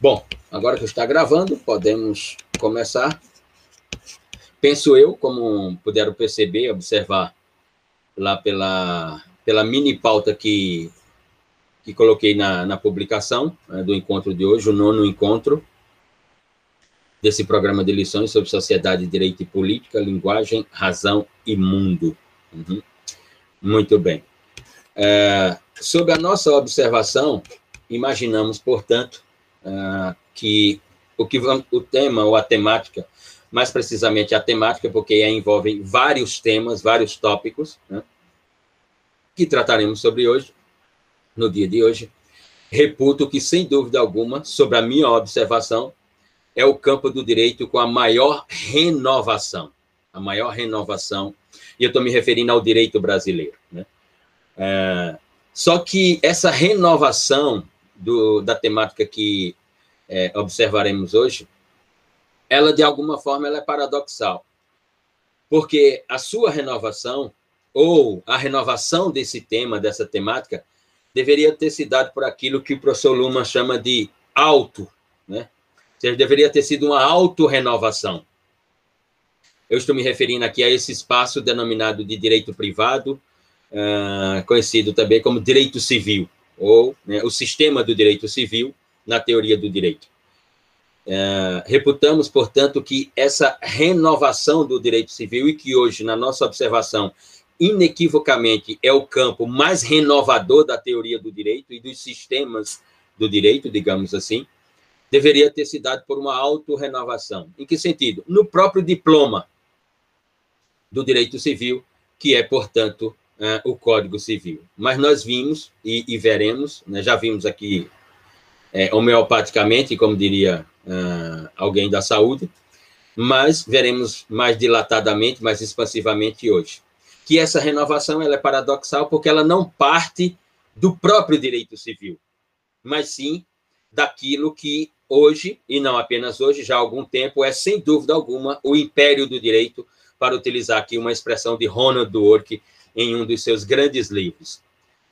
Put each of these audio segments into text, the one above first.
Bom, agora que está gravando, podemos começar. Penso eu, como puderam perceber, observar lá pela, pela mini pauta que, que coloquei na, na publicação né, do encontro de hoje, o nono encontro desse programa de lições sobre sociedade, direito e política, linguagem, razão e mundo. Uhum. Muito bem. É, sob a nossa observação, imaginamos, portanto, uh, que o que o tema ou a temática, mais precisamente a temática, porque envolve vários temas, vários tópicos, né, que trataremos sobre hoje, no dia de hoje, reputo que, sem dúvida alguma, sobre a minha observação, é o campo do direito com a maior renovação, a maior renovação, e eu estou me referindo ao direito brasileiro. Né? É, só que essa renovação do, da temática que é, observaremos hoje, ela de alguma forma ela é paradoxal, porque a sua renovação ou a renovação desse tema, dessa temática, deveria ter se dado por aquilo que o professor Luma chama de auto, né? Ou seja, deveria ter sido uma autorrenovação. Eu estou me referindo aqui a esse espaço denominado de direito privado, uh, conhecido também como direito civil ou né, o sistema do direito civil na teoria do direito. É, reputamos, portanto, que essa renovação do direito civil, e que hoje, na nossa observação, inequivocamente é o campo mais renovador da teoria do direito e dos sistemas do direito, digamos assim, deveria ter se dado por uma autorrenovação. Em que sentido? No próprio diploma do direito civil, que é, portanto, uh, o Código Civil. Mas nós vimos e, e veremos, né, já vimos aqui é, homeopaticamente, como diria uh, alguém da saúde, mas veremos mais dilatadamente, mais expansivamente hoje. Que essa renovação ela é paradoxal porque ela não parte do próprio direito civil, mas sim daquilo que hoje, e não apenas hoje, já há algum tempo, é sem dúvida alguma o império do direito, para utilizar aqui uma expressão de Ronald Dworkin, em um dos seus grandes livros,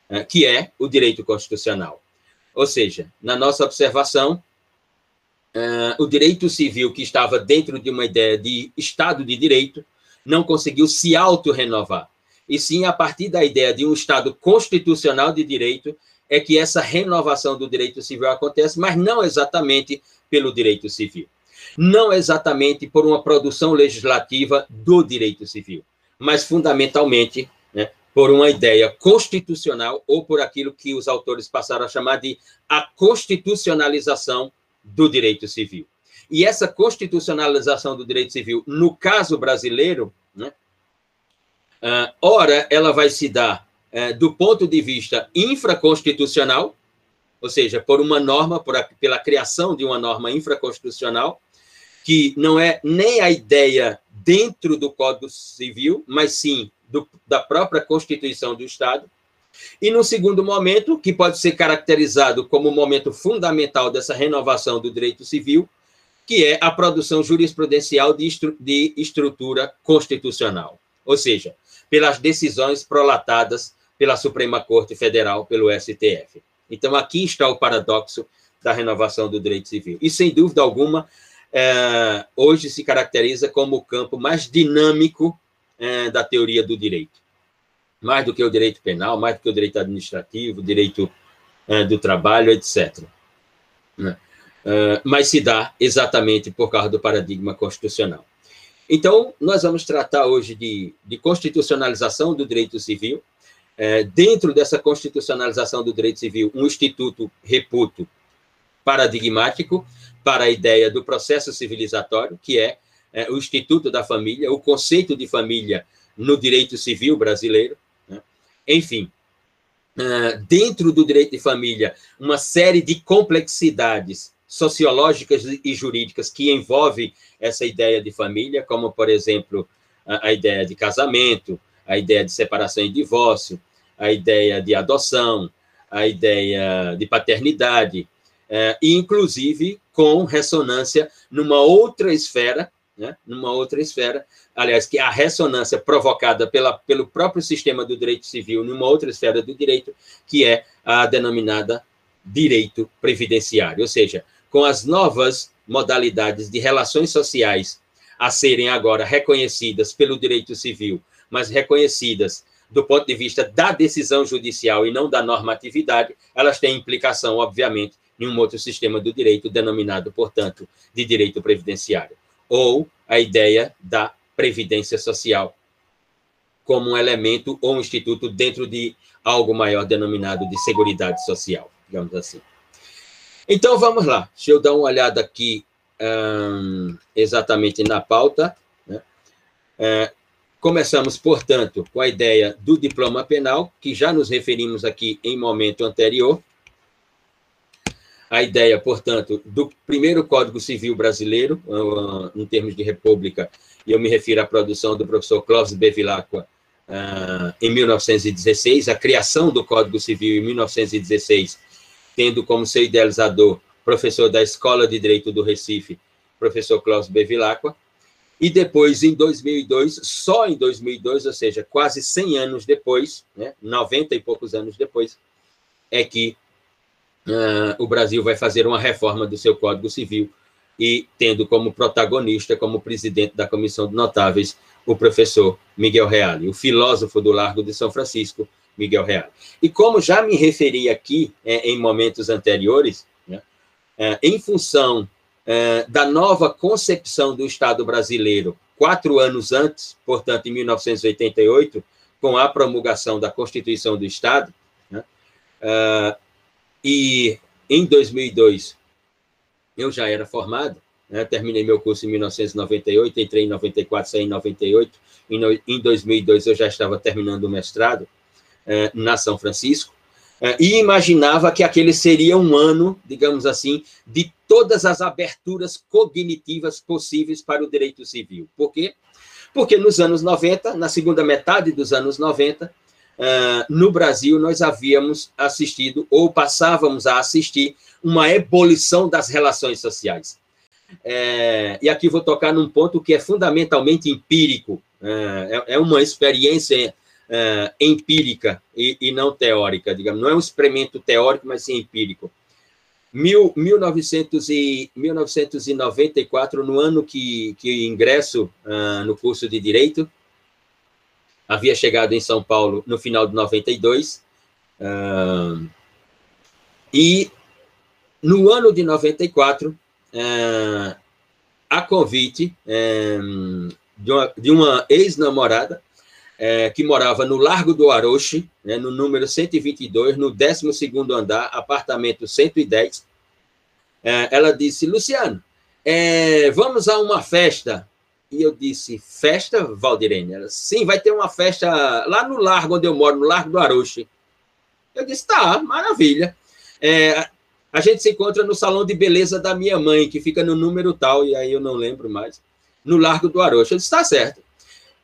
é, que é o direito constitucional. Ou seja, na nossa observação, é, o direito civil que estava dentro de uma ideia de Estado de Direito não conseguiu se auto-renovar. E sim, a partir da ideia de um Estado constitucional de direito, é que essa renovação do direito civil acontece, mas não exatamente pelo direito civil. Não exatamente por uma produção legislativa do direito civil, mas fundamentalmente por uma ideia constitucional ou por aquilo que os autores passaram a chamar de a constitucionalização do direito civil. E essa constitucionalização do direito civil, no caso brasileiro, né, uh, ora, ela vai se dar uh, do ponto de vista infraconstitucional, ou seja, por uma norma, por a, pela criação de uma norma infraconstitucional, que não é nem a ideia dentro do Código Civil, mas sim do, da própria Constituição do Estado. E no segundo momento, que pode ser caracterizado como o momento fundamental dessa renovação do direito civil, que é a produção jurisprudencial de, estru de estrutura constitucional, ou seja, pelas decisões prolatadas pela Suprema Corte Federal, pelo STF. Então, aqui está o paradoxo da renovação do direito civil. E, sem dúvida alguma, é, hoje se caracteriza como o campo mais dinâmico é, da teoria do direito. Mais do que o direito penal, mais do que o direito administrativo, direito é, do trabalho, etc. Né? É, mas se dá exatamente por causa do paradigma constitucional. Então, nós vamos tratar hoje de, de constitucionalização do direito civil. É, dentro dessa constitucionalização do direito civil, um instituto, reputo, paradigmático para a ideia do processo civilizatório, que é é, o Instituto da Família, o conceito de família no direito civil brasileiro. Né? Enfim, uh, dentro do direito de família, uma série de complexidades sociológicas e jurídicas que envolvem essa ideia de família, como, por exemplo, a, ideia de casamento, a ideia de separação e divórcio, a ideia de adoção, a ideia de paternidade, é, e inclusive com ressonância numa outra esfera, né, numa outra esfera, aliás, que a ressonância provocada pela, pelo próprio sistema do direito civil numa outra esfera do direito, que é a denominada direito previdenciário, ou seja, com as novas modalidades de relações sociais a serem agora reconhecidas pelo direito civil, mas reconhecidas do ponto de vista da decisão judicial e não da normatividade, elas têm implicação, obviamente, em um outro sistema do direito, denominado, portanto, de direito previdenciário, ou a ideia da previdência social, como um elemento ou um instituto dentro de algo maior denominado de seguridade social, digamos assim. Então, vamos lá. Deixa eu dar uma olhada aqui hum, exatamente na pauta. Né? É, começamos, portanto, com a ideia do diploma penal, que já nos referimos aqui em momento anterior, a ideia, portanto, do primeiro Código Civil brasileiro, uh, em termos de república, e eu me refiro à produção do professor Clóvis Bevilacqua, uh, em 1916, a criação do Código Civil em 1916, tendo como seu idealizador professor da Escola de Direito do Recife, professor Clóvis Bevilacqua, e depois, em 2002, só em 2002, ou seja, quase 100 anos depois, né, 90 e poucos anos depois, é que uh, o Brasil vai fazer uma reforma do seu Código Civil e tendo como protagonista, como presidente da Comissão de Notáveis, o professor Miguel Reale, o filósofo do Largo de São Francisco, Miguel Reale. E como já me referi aqui é, em momentos anteriores, né, é, em função é, da nova concepção do Estado brasileiro, quatro anos antes, portanto, em 1988, com a promulgação da Constituição do Estado, né, e em 2002, eu já era formado, né? terminei meu curso em 1998, entrei em 94, saí em 98. Em, em 2002 eu já estava terminando o mestrado eh, na São Francisco. Eh, e imaginava que aquele seria um ano, digamos assim, de todas as aberturas cognitivas possíveis para o direito civil. Por quê? Porque nos anos 90, na segunda metade dos anos 90, uh, no Brasil nós havíamos assistido, ou passávamos a assistir, uma ebulição das relações sociais. É, e aqui vou tocar num ponto que é fundamentalmente empírico, é, é uma experiência é, empírica e, e, não teórica, digamos, não é um experimento teórico, mas sim empírico. Mil, 1900 e, 1994, no ano que, que ingresso uh, no curso de Direito, havia chegado em São Paulo no final de 92. Uh, e no ano de 94, uh, a convite uh, de uma, uma ex-namorada uh, que morava no Largo do Aroche, né, no número 122, no 12 andar, apartamento 110, uh, ela disse, Luciano, é, vamos a uma festa e eu disse, festa, Valdirene? Ela, sim, vai ter uma festa lá no largo onde eu moro, no Largo do Aroche. Eu disse, tá, maravilha. É, a gente se encontra no salão de beleza da minha mãe, que fica no número tal, e aí eu não lembro mais, no Largo do Aroche. Eu disse, tá certo.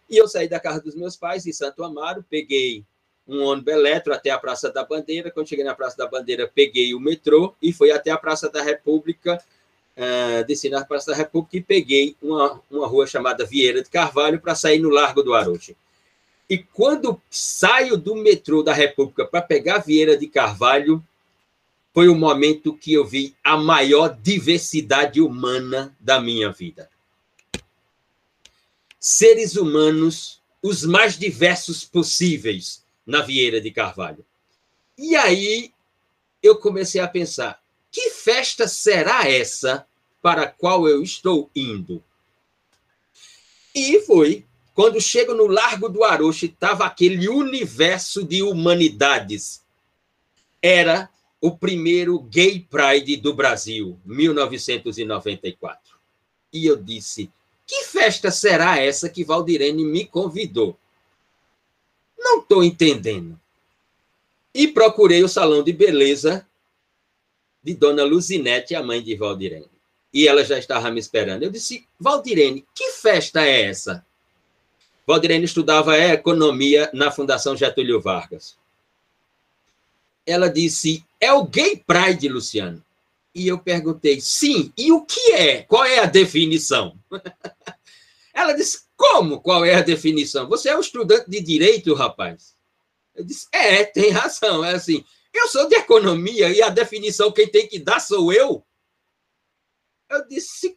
E eu saí da casa dos meus pais, em Santo Amaro, peguei um ônibus eletro até a Praça da Bandeira. Quando cheguei na Praça da Bandeira, peguei o metrô e fui até a Praça da República, uh, desci na Praça da República e peguei uma, uma rua chamada Vieira de Carvalho para sair no Largo do Aroche. E quando saio do metrô da República para pegar Vieira de Carvalho, foi o momento que eu vi a maior diversidade humana da minha vida. Seres humanos, os mais diversos possíveis, na Vieira de Carvalho. E aí eu comecei a pensar: que festa será essa para qual eu estou indo? E foi. Quando chego no Largo do Aroche, estava aquele universo de humanidades. Era o primeiro Gay Pride do Brasil, 1994. E eu disse: que festa será essa que Valdirene me convidou? Não estou entendendo. E procurei o salão de beleza de Dona Luzinete, a mãe de Valdirene. E ela já estava me esperando. Eu disse, Valdirene, que festa é essa? Valdirene estudava economia na Fundação Getúlio Vargas. Ela disse, é o Gay Pride, Luciano. E eu perguntei, sim, e o que é? Qual é a definição? Ela disse, como? Qual é a definição? Você é um estudante de direito, rapaz? Eu disse, é, tem razão. É assim, eu sou de economia e a definição quem tem que dar sou eu. Eu disse: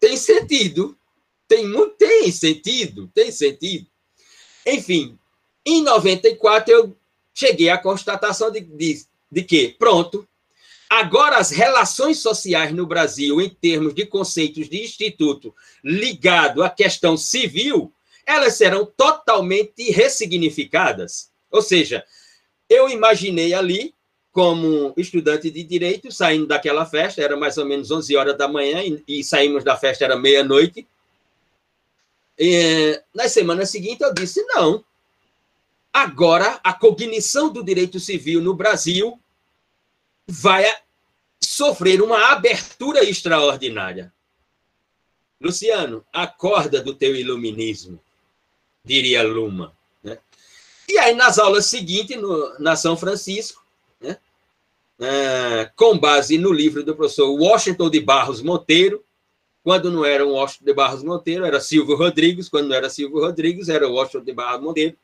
tem sentido. Tem, tem sentido, tem sentido. Enfim, em 94 eu cheguei à constatação de, de, de que, pronto, agora as relações sociais no Brasil, em termos de conceitos de instituto ligado à questão civil, elas serão totalmente ressignificadas. Ou seja, eu imaginei ali, como estudante de direito, saindo daquela festa, era mais ou menos 11 horas da manhã, e, saímos da festa, era meia-noite. Na semana seguinte, eu disse: não, agora a cognição do direito civil no Brasil vai sofrer uma abertura extraordinária. Luciano, acorda do teu iluminismo, diria Luma. Né? E aí, nas aulas seguintes, no, na São Francisco? É, com base no livro do professor Washington de Barros Monteiro, quando não era Washington de Barros Monteiro, era Silvio Rodrigues, quando não era Silvio Rodrigues, era Washington de Barros Monteiro,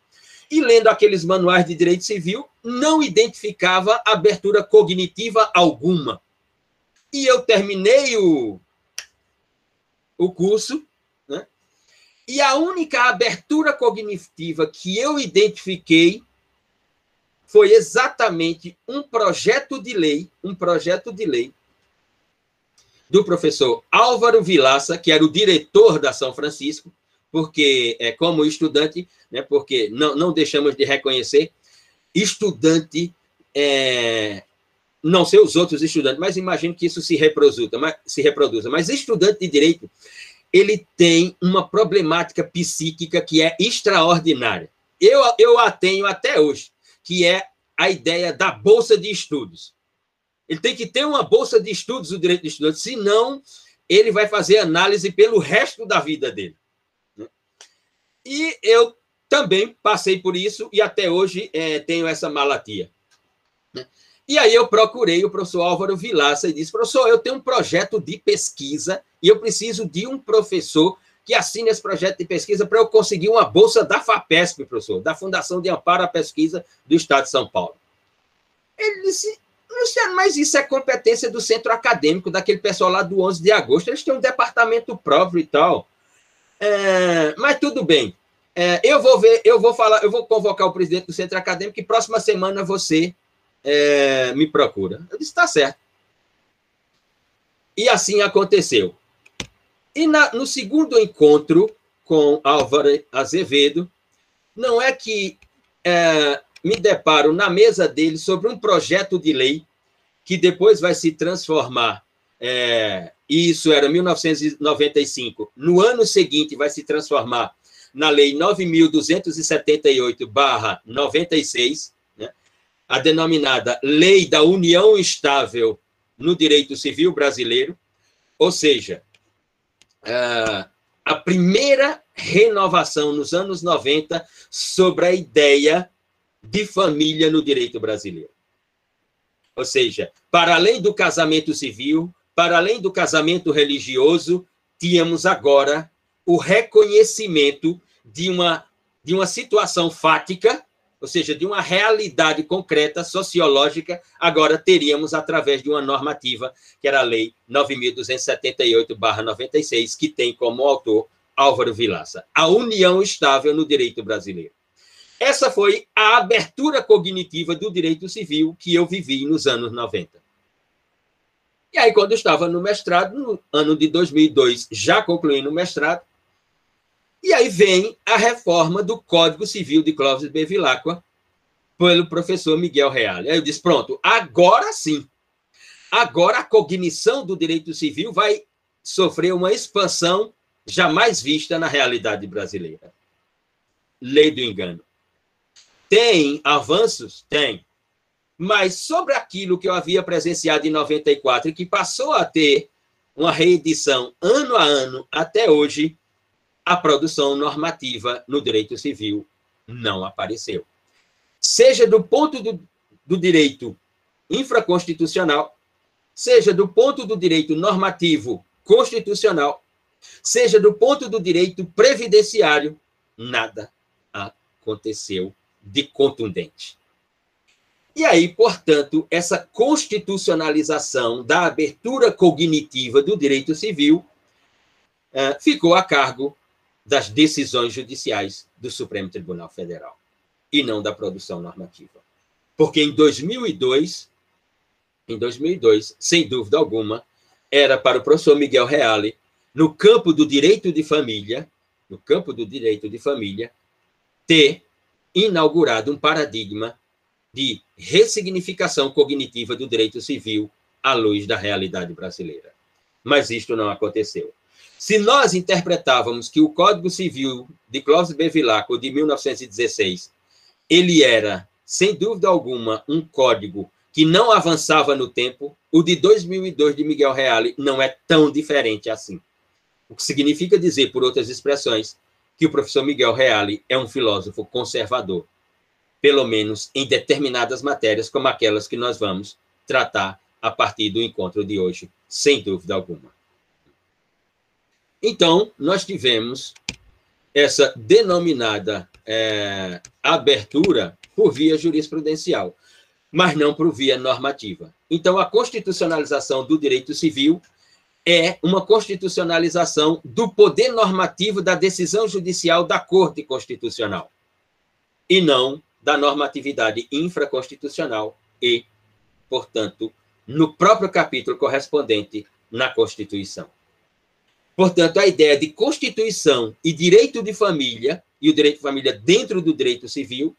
e lendo aqueles manuais de direito civil, não identificava abertura cognitiva alguma. E eu terminei o, o curso, né? e a única abertura cognitiva que eu identifiquei foi exatamente um projeto de lei, um projeto de lei do professor Álvaro Vilaça, que era o diretor da São Francisco, porque é como estudante, né, porque não, não deixamos de reconhecer, estudante, é, não sei os outros estudantes, mas imagino que isso se reproduza, mas, se reproduza, mas estudante de direito, ele tem uma problemática psíquica que é extraordinária. Eu, eu a tenho até hoje, que é a ideia da bolsa de estudos. Ele tem que ter uma bolsa de estudos, o direito de estudante, senão ele vai fazer análise pelo resto da vida dele. E eu também passei por isso e até hoje é, tenho essa malatia. E aí eu procurei o professor Álvaro Vilaça e disse, professor, eu tenho um projeto de pesquisa e eu preciso de um professor que assine esse projeto de pesquisa para eu conseguir uma bolsa da FAPESP, professor, da Fundação de Amparo à Pesquisa do Estado de São Paulo. Ele disse, Luciano, mas isso é competência do centro acadêmico, daquele pessoal lá do 11 de agosto, eles têm um departamento próprio e tal. É, mas tudo bem. É, eu vou ver, eu vou falar, eu vou convocar o presidente do centro acadêmico e próxima semana você é, me procura. Eu disse, está certo. E assim aconteceu. E na, no segundo encontro com Álvaro Azevedo, não é que é, me deparo na mesa dele sobre um projeto de lei que depois vai se transformar é, isso era 1995. No ano seguinte, vai se transformar na Lei 9.278-96, né? a denominada Lei da União Estável no Direito Civil Brasileiro, ou seja, a primeira renovação nos anos 90 sobre a ideia de família no direito brasileiro. Ou seja, para além do casamento civil, para além do casamento religioso, tínhamos agora o reconhecimento de uma, de uma situação fática, ou seja, de uma realidade concreta, sociológica, agora teríamos através de uma normativa, que era a Lei 9.278-96, que tem como autor Álvaro Vilaça. A união estável no direito brasileiro. Essa foi a abertura cognitiva do direito civil que eu vivi nos anos 90. E aí, quando eu estava no mestrado, no ano de 2002, já concluindo o mestrado, e aí vem a reforma do Código Civil de Clóvis Bevilacqua, pelo professor Miguel Real. Aí eu disse, pronto, agora sim. Agora a cognição do direito civil vai sofrer uma expansão jamais vista na realidade brasileira. Lei do engano. Tem avanços? Tem mas sobre aquilo que eu havia presenciado em 94 e que passou a ter uma reedição ano a ano até hoje, a produção normativa no direito civil não apareceu. Seja do ponto do, do direito infraconstitucional, seja do ponto do direito normativo constitucional, seja do ponto do direito previdenciário, nada aconteceu de contundente. E aí, portanto, essa constitucionalização da abertura cognitiva do direito civil uh, ficou a cargo das decisões judiciais do Supremo Tribunal Federal e não da produção normativa. Porque em 2002, em 2002, sem dúvida alguma, era para o professor Miguel Reale, no campo do direito de família, no campo do direito de família, ter inaugurado um paradigma de ressignificação cognitiva do direito civil à luz da realidade brasileira. Mas isto não aconteceu. Se nós interpretávamos que o Código Civil de Clóvis Bevilacqua, de 1916, ele era, sem dúvida alguma, um código que não avançava no tempo, o de 2002 de Miguel Reale não é tão diferente assim. O que significa dizer, por outras expressões, que o professor Miguel Reale é um filósofo conservador, pelo menos em determinadas matérias, como aquelas que nós vamos tratar a partir do encontro de hoje, sem dúvida alguma. Então, nós tivemos essa denominada é, abertura por via jurisprudencial, mas não por via normativa. Então, a constitucionalização do direito civil é uma constitucionalização do poder normativo da decisão judicial da Corte Constitucional, e não da normatividade infraconstitucional e, portanto, no próprio capítulo correspondente na Constituição. Portanto, a ideia de constituição e direito de família, e o direito de família dentro do direito civil,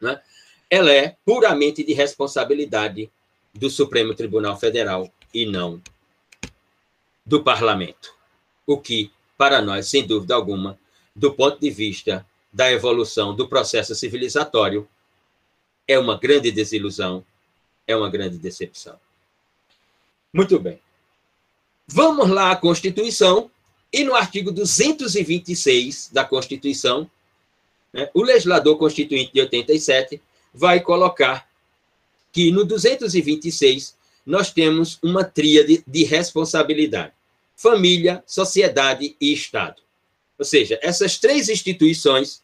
né, ela é puramente de responsabilidade do Supremo Tribunal Federal e não do parlamento. O que, para nós, sem dúvida alguma, do ponto de vista da evolução do processo civilizatório, é uma grande desilusão, é uma grande decepção. Muito bem. Vamos lá à Constituição, e no artigo 226 da Constituição, né, o legislador constituinte de 87 vai colocar que no 226 nós temos uma tríade de responsabilidade: família, sociedade e Estado. Ou seja, essas três instituições,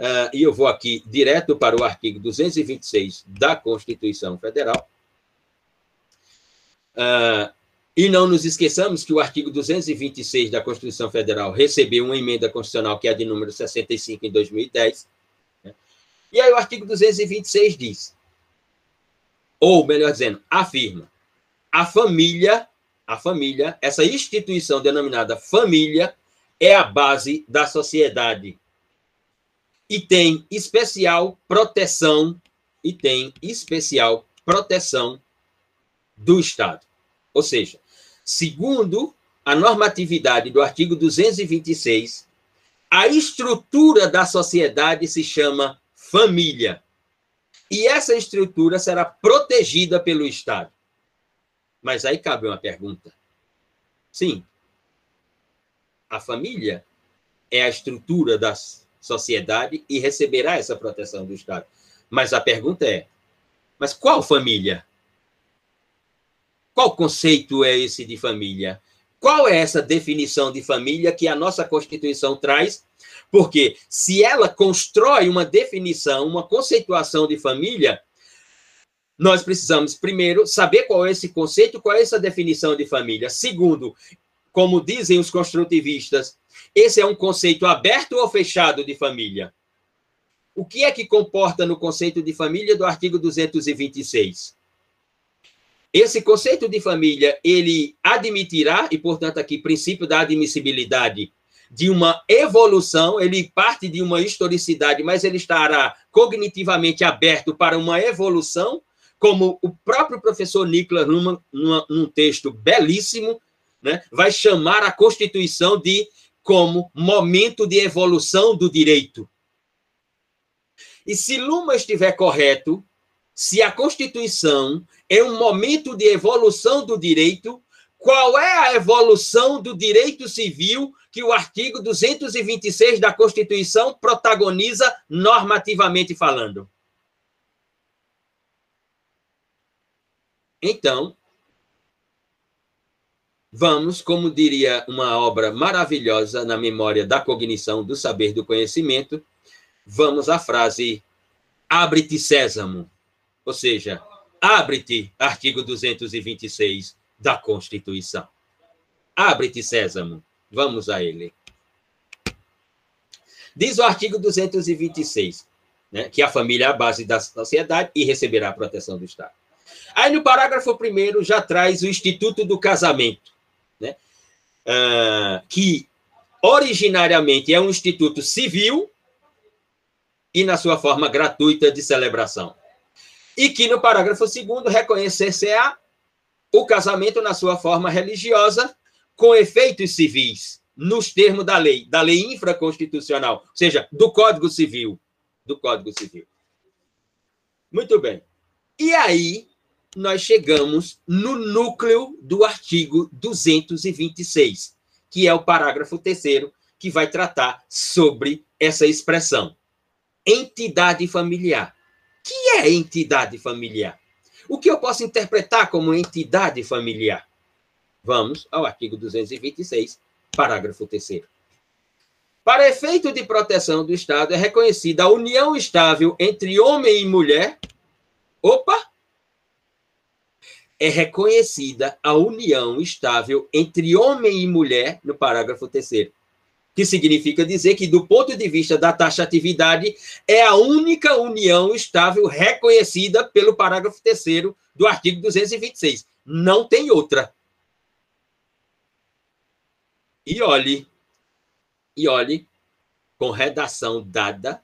uh, e eu vou aqui direto para o artigo 226 da Constituição Federal, uh, e não nos esqueçamos que o artigo 226 da Constituição Federal recebeu uma emenda constitucional que é de número 65 em 2010. Né? E aí o artigo 226 diz, ou melhor dizendo, afirma, a família, a família, essa instituição denominada família, é a base da sociedade e tem especial proteção e tem especial proteção do Estado. Ou seja, segundo a normatividade do artigo 226, a estrutura da sociedade se chama família. E essa estrutura será protegida pelo Estado. Mas aí cabe uma pergunta. Sim, a família é a estrutura da sociedade e receberá essa proteção do Estado. Mas a pergunta é: mas qual família? Qual conceito é esse de família? Qual é essa definição de família que a nossa Constituição traz? Porque se ela constrói uma definição, uma conceituação de família, nós precisamos, primeiro, saber qual é esse conceito, qual é essa definição de família. Segundo, como dizem os construtivistas, esse é um conceito aberto ou fechado de família? O que é que comporta no conceito de família do artigo 226? Esse conceito de família, ele admitirá, e portanto aqui princípio da admissibilidade, de uma evolução, ele parte de uma historicidade, mas ele estará cognitivamente aberto para uma evolução, como o próprio professor Nicolas Luhmann, num texto belíssimo, né, vai chamar a Constituição de como momento de evolução do direito. E se Luma estiver correto, se a Constituição é um momento de evolução do direito, qual é a evolução do direito civil que o artigo 226 da Constituição protagoniza normativamente falando? Então, vamos, como diria uma obra maravilhosa na memória da cognição, do saber, do conhecimento, vamos à frase: abre-te, sésamo Ou seja, abre-te, artigo 226 da Constituição. Abre-te, Sésamo. Vamos a ele. Diz o artigo 226, né, que a família é a base da sociedade e receberá a proteção do Estado. Aí no parágrafo primeiro já traz o Instituto do Casamento, né, uh, que originariamente é um instituto civil e na sua forma gratuita de celebração. E que no parágrafo segundo reconhecer-se-á o casamento na sua forma religiosa com efeitos civis, nos termos da lei, da lei infraconstitucional, ou seja, do Código Civil, do Código Civil. Muito bem. E aí nós chegamos no núcleo do artigo 226, que é o parágrafo terceiro, que vai tratar sobre essa expressão. Entidade familiar. Que é entidade familiar? O que eu posso interpretar como entidade familiar? Vamos ao artigo 226, parágrafo 3. Para efeito de proteção do Estado, é reconhecida a união estável entre homem e mulher. Opa! É reconhecida a união estável entre homem e mulher, no parágrafo 3 que significa dizer que, do ponto de vista da taxatividade, é a única união estável reconhecida pelo parágrafo 3 do artigo 226. Não tem outra. E olhe, e olhe, com redação dada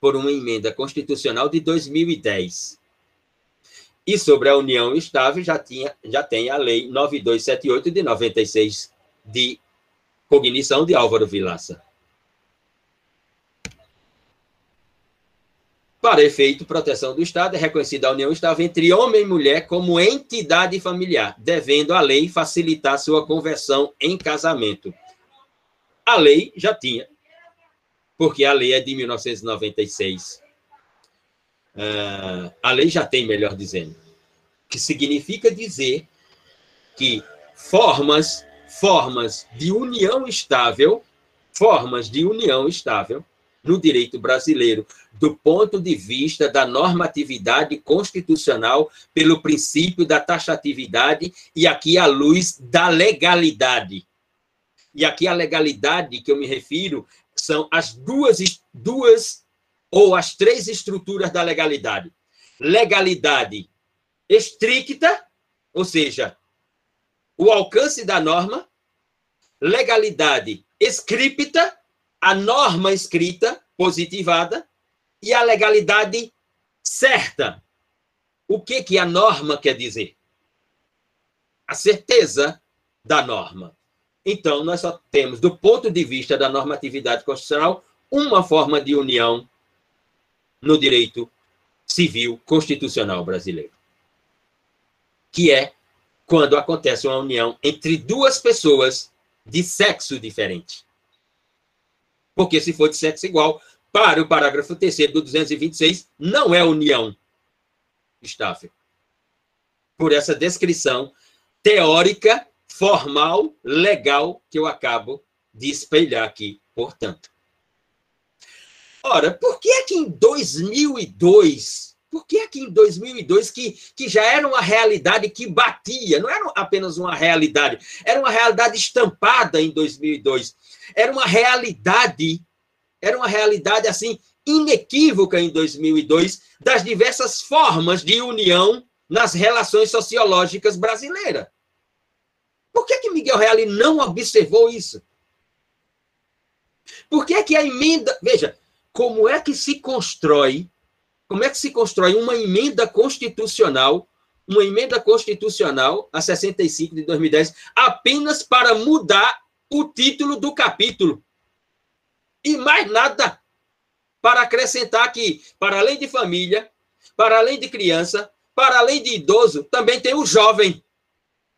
por uma emenda constitucional de 2010. E sobre a união estável já, tinha, já tem a lei 9278 de 96 de cognição de Álvaro Vilaça. Para efeito, proteção do Estado é reconhecida a união estável entre homem e mulher como entidade familiar, devendo a lei facilitar sua conversão em casamento. A lei já tinha, porque a lei é de 1996. Uh, ah, a lei já tem, melhor dizendo, que significa dizer que formas, formas de união estável, formas de união estável no direito brasileiro, do ponto de vista da normatividade constitucional, pelo princípio da taxatividade e aqui à luz da legalidade. E aqui a legalidade que eu me refiro são as duas, duas ou as três estruturas da legalidade. Legalidade estricta, ou seja, o alcance da norma, legalidade escripta, a norma escrita, positivada, e a legalidade certa. O que, que a norma quer dizer? A certeza da norma. Então, nós só temos, do ponto de vista da normatividade constitucional, uma forma de união no direito civil constitucional brasileiro, que é quando acontece uma união entre duas pessoas de sexo diferente. Porque se for de sexo igual, para o parágrafo 3 do 226, não é união estável. Por essa descrição teórica formal, legal, que eu acabo de espelhar aqui, portanto. Ora, por que é que em 2002, por que que em 2002, que, que já era uma realidade que batia, não era apenas uma realidade, era uma realidade estampada em 2002, era uma realidade, era uma realidade assim, inequívoca em 2002, das diversas formas de união nas relações sociológicas brasileiras. Por que, que Miguel Reale não observou isso? Por que, que a emenda. Veja, como é que se constrói, como é que se constrói uma emenda constitucional, uma emenda constitucional, a 65 de 2010, apenas para mudar o título do capítulo. E mais nada para acrescentar que, para além de família, para além de criança, para além de idoso, também tem o jovem.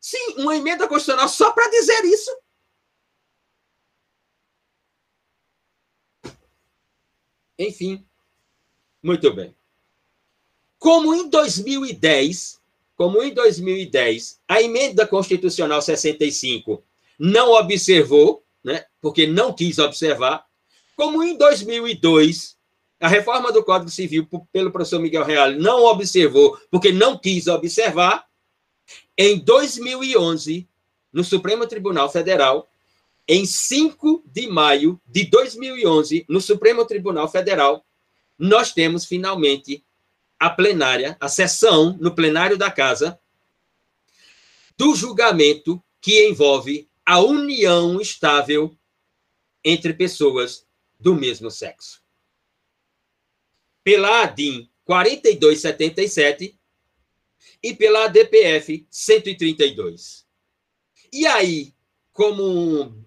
Sim, uma emenda constitucional só para dizer isso. Enfim, muito bem. Como em 2010, como em 2010, a emenda constitucional 65 não observou, né, porque não quis observar, como em 2002, a reforma do Código Civil pelo professor Miguel Real não observou, porque não quis observar. Em 2011, no Supremo Tribunal Federal, em 5 de maio de 2011, no Supremo Tribunal Federal, nós temos finalmente a plenária, a sessão no plenário da casa do julgamento que envolve a união estável entre pessoas do mesmo sexo pela ADIM 4277 e pela ADPF 132. E aí, como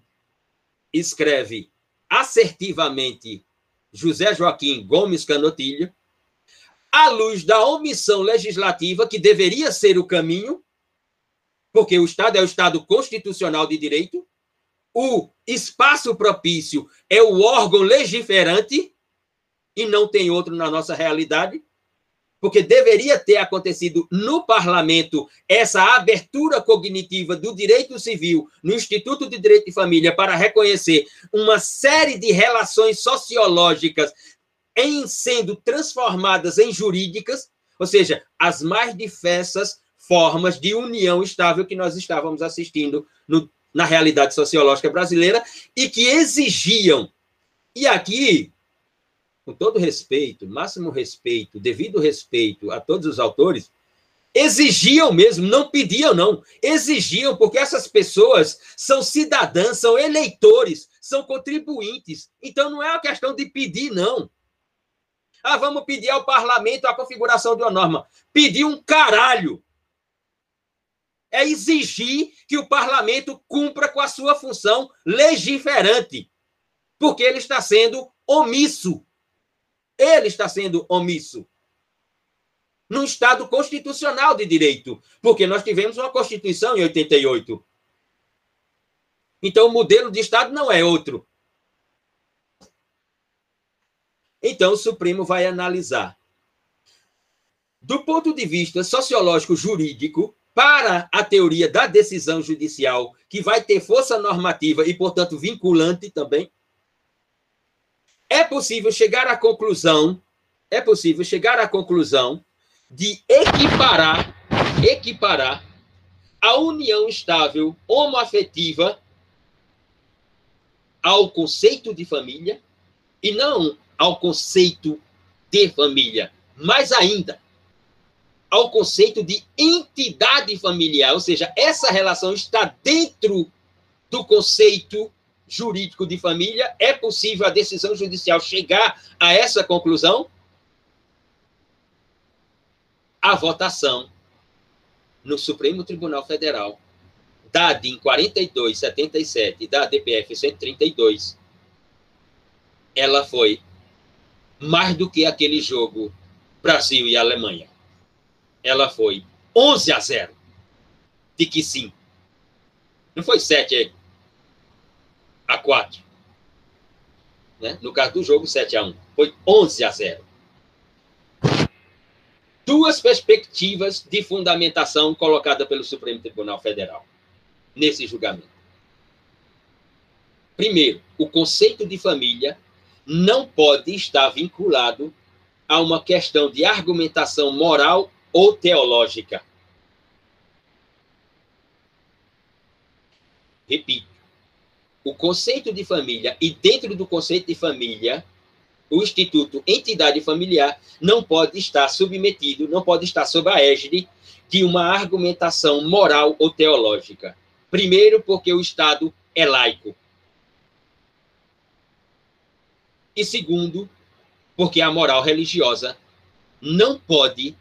escreve assertivamente José Joaquim Gomes Canotilho, à luz da omissão legislativa que deveria ser o caminho, porque o Estado é o Estado constitucional de direito, o espaço propício é o órgão legiferante, e não tem outro na nossa realidade, porque deveria ter acontecido no parlamento essa abertura cognitiva do direito civil no Instituto de Direito de Família para reconhecer uma série de relações sociológicas em sendo transformadas em jurídicas, ou seja, as mais diversas formas de união estável que nós estávamos assistindo no, na realidade sociológica brasileira e que exigiam. E aqui com todo respeito, máximo respeito, devido respeito a todos os autores, exigiam mesmo, não pediam, não, exigiam, porque essas pessoas são cidadãs, são eleitores, são contribuintes. Então não é uma questão de pedir, não. Ah, vamos pedir ao parlamento a configuração de uma norma. Pedir um caralho. É exigir que o parlamento cumpra com a sua função legiferante, porque ele está sendo omisso ele está sendo omisso. Num Estado constitucional de direito, porque nós tivemos uma Constituição em 88. Então, o modelo de Estado não é outro. Então, o Supremo vai analisar. Do ponto de vista sociológico jurídico, para a teoria da decisão judicial, que vai ter força normativa e, portanto, vinculante também, é possível chegar à conclusão, é possível chegar à conclusão de equiparar, equiparar a união estável homoafetiva ao conceito de família e não ao conceito de família, mais ainda ao conceito de entidade familiar, ou seja, essa relação está dentro do conceito jurídico de família, é possível a decisão judicial chegar a essa conclusão? A votação no Supremo Tribunal Federal da ADIM 4277 e da DPF 132, ela foi mais do que aquele jogo Brasil e Alemanha. Ela foi 11 a 0 de que sim. Não foi 7 a 4. Né? No caso do jogo, 7 a 1. Foi 11 a 0. Duas perspectivas de fundamentação colocada pelo Supremo Tribunal Federal nesse julgamento. Primeiro, o conceito de família não pode estar vinculado a uma questão de argumentação moral ou teológica. Repito, o conceito de família e dentro do conceito de família, o instituto entidade familiar não pode estar submetido, não pode estar sob a égide de uma argumentação moral ou teológica. Primeiro, porque o Estado é laico. E segundo, porque a moral religiosa não pode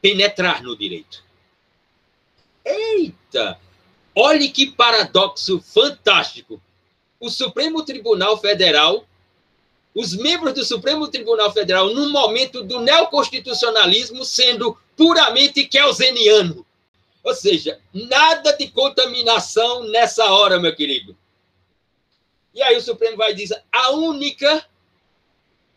penetrar no direito. Eita! Olhe que paradoxo fantástico o Supremo Tribunal Federal, os membros do Supremo Tribunal Federal, no momento do neoconstitucionalismo, sendo puramente kelseniano. Ou seja, nada de contaminação nessa hora, meu querido. E aí o Supremo vai dizer: a única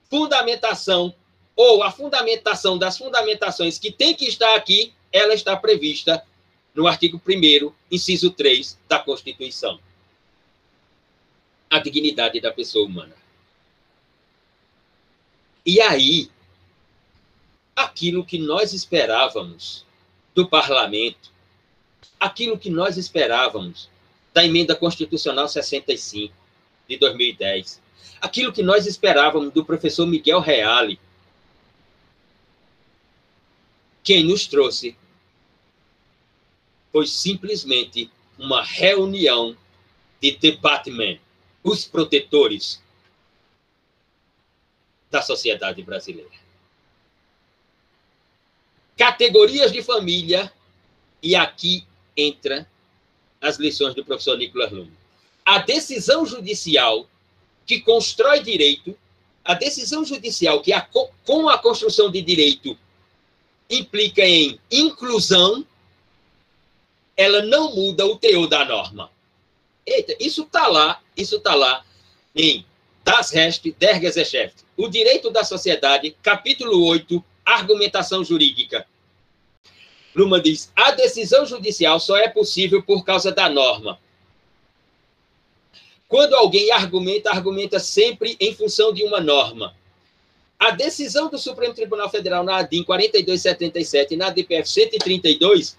fundamentação, ou a fundamentação das fundamentações que tem que estar aqui, ela está prevista no artigo 1, inciso 3 da Constituição a dignidade da pessoa humana. E aí, aquilo que nós esperávamos do parlamento, aquilo que nós esperávamos da emenda constitucional 65 de 2010, aquilo que nós esperávamos do professor Miguel Reale, quem nos trouxe foi simplesmente uma reunião de debatmen, os protetores da sociedade brasileira. Categorias de família, e aqui entra as lições do professor Nicolas Lund. A decisão judicial que constrói direito, a decisão judicial que, a, com a construção de direito, implica em inclusão, ela não muda o teor da norma. Eita, isso está lá, isso está lá em Das Recht der Gesellschaft, o direito da sociedade, capítulo 8, argumentação jurídica. Luhmann diz: a decisão judicial só é possível por causa da norma. Quando alguém argumenta, argumenta sempre em função de uma norma. A decisão do Supremo Tribunal Federal na ADIM 4277 e na DPF 132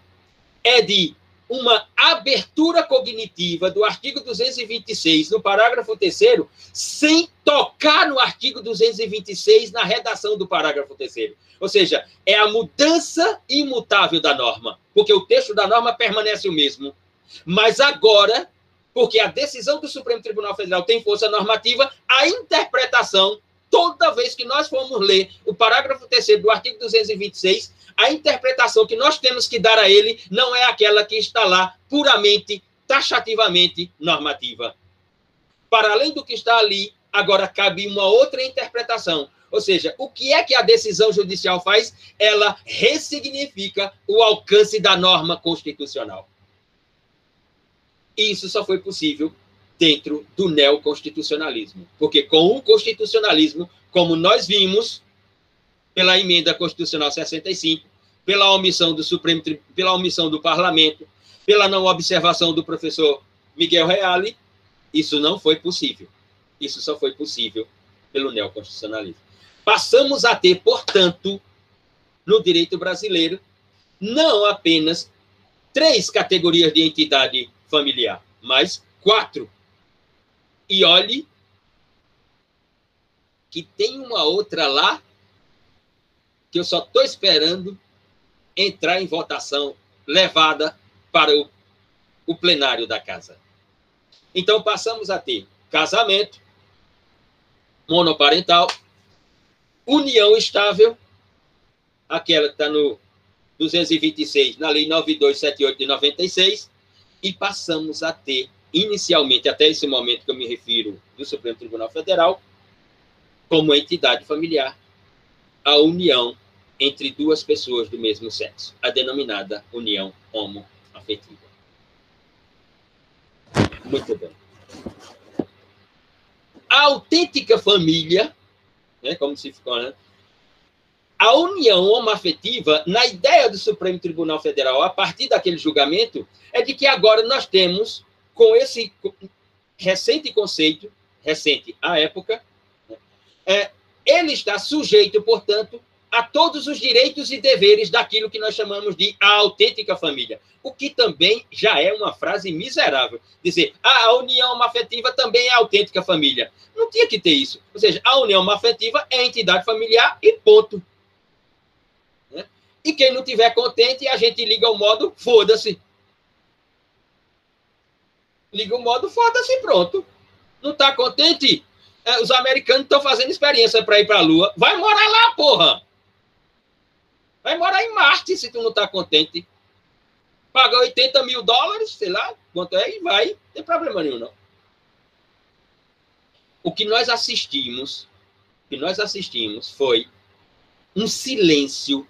é de uma abertura cognitiva do artigo 226, no parágrafo 3 sem tocar no artigo 226 na redação do parágrafo 3 Ou seja, é a mudança imutável da norma, porque o texto da norma permanece o mesmo. Mas agora, porque a decisão do Supremo Tribunal Federal tem força normativa, a interpretação, toda vez que nós formos ler o parágrafo 3 do artigo 226, a interpretação que nós temos que dar a ele não é aquela que está lá puramente, taxativamente normativa. Para além do que está ali, agora cabe uma outra interpretação. Ou seja, o que é que a decisão judicial faz? Ela ressignifica o alcance da norma constitucional. E isso só foi possível dentro do neoconstitucionalismo. Porque com o constitucionalismo, como nós vimos, pela emenda constitucional 65, pela omissão do Supremo, pela omissão do Parlamento, pela não observação do professor Miguel Reale, isso não foi possível. Isso só foi possível pelo neoconstitucionalismo. Passamos a ter, portanto, no direito brasileiro, não apenas três categorias de entidade familiar, mas quatro. E olhe que tem uma outra lá que eu só estou esperando entrar em votação levada para o, o plenário da casa. Então, passamos a ter casamento monoparental, união estável, aquela que está no 226, na Lei 9278 de 96, e passamos a ter, inicialmente, até esse momento que eu me refiro do Supremo Tribunal Federal, como entidade familiar, a união entre duas pessoas do mesmo sexo, a denominada união homoafetiva. Muito bem. A autêntica família, né, como se ficou, né? A união homoafetiva, na ideia do Supremo Tribunal Federal, a partir daquele julgamento, é de que agora nós temos, com esse recente conceito, recente à época, né, é, ele está sujeito, portanto, a todos os direitos e deveres daquilo que nós chamamos de a autêntica família. O que também já é uma frase miserável. Dizer, a união afetiva também é autêntica família. Não tinha que ter isso. Ou seja, a união afetiva é a entidade familiar e ponto. E quem não tiver contente, a gente liga o modo foda-se. Liga o modo foda-se pronto. Não está contente? É, os americanos estão fazendo experiência para ir para a Lua. Vai morar lá, porra! Vai morar em Marte se tu não tá contente. Paga 80 mil dólares, sei lá quanto é, e vai. Não tem problema nenhum, não. O que nós assistimos, o que nós assistimos foi um silêncio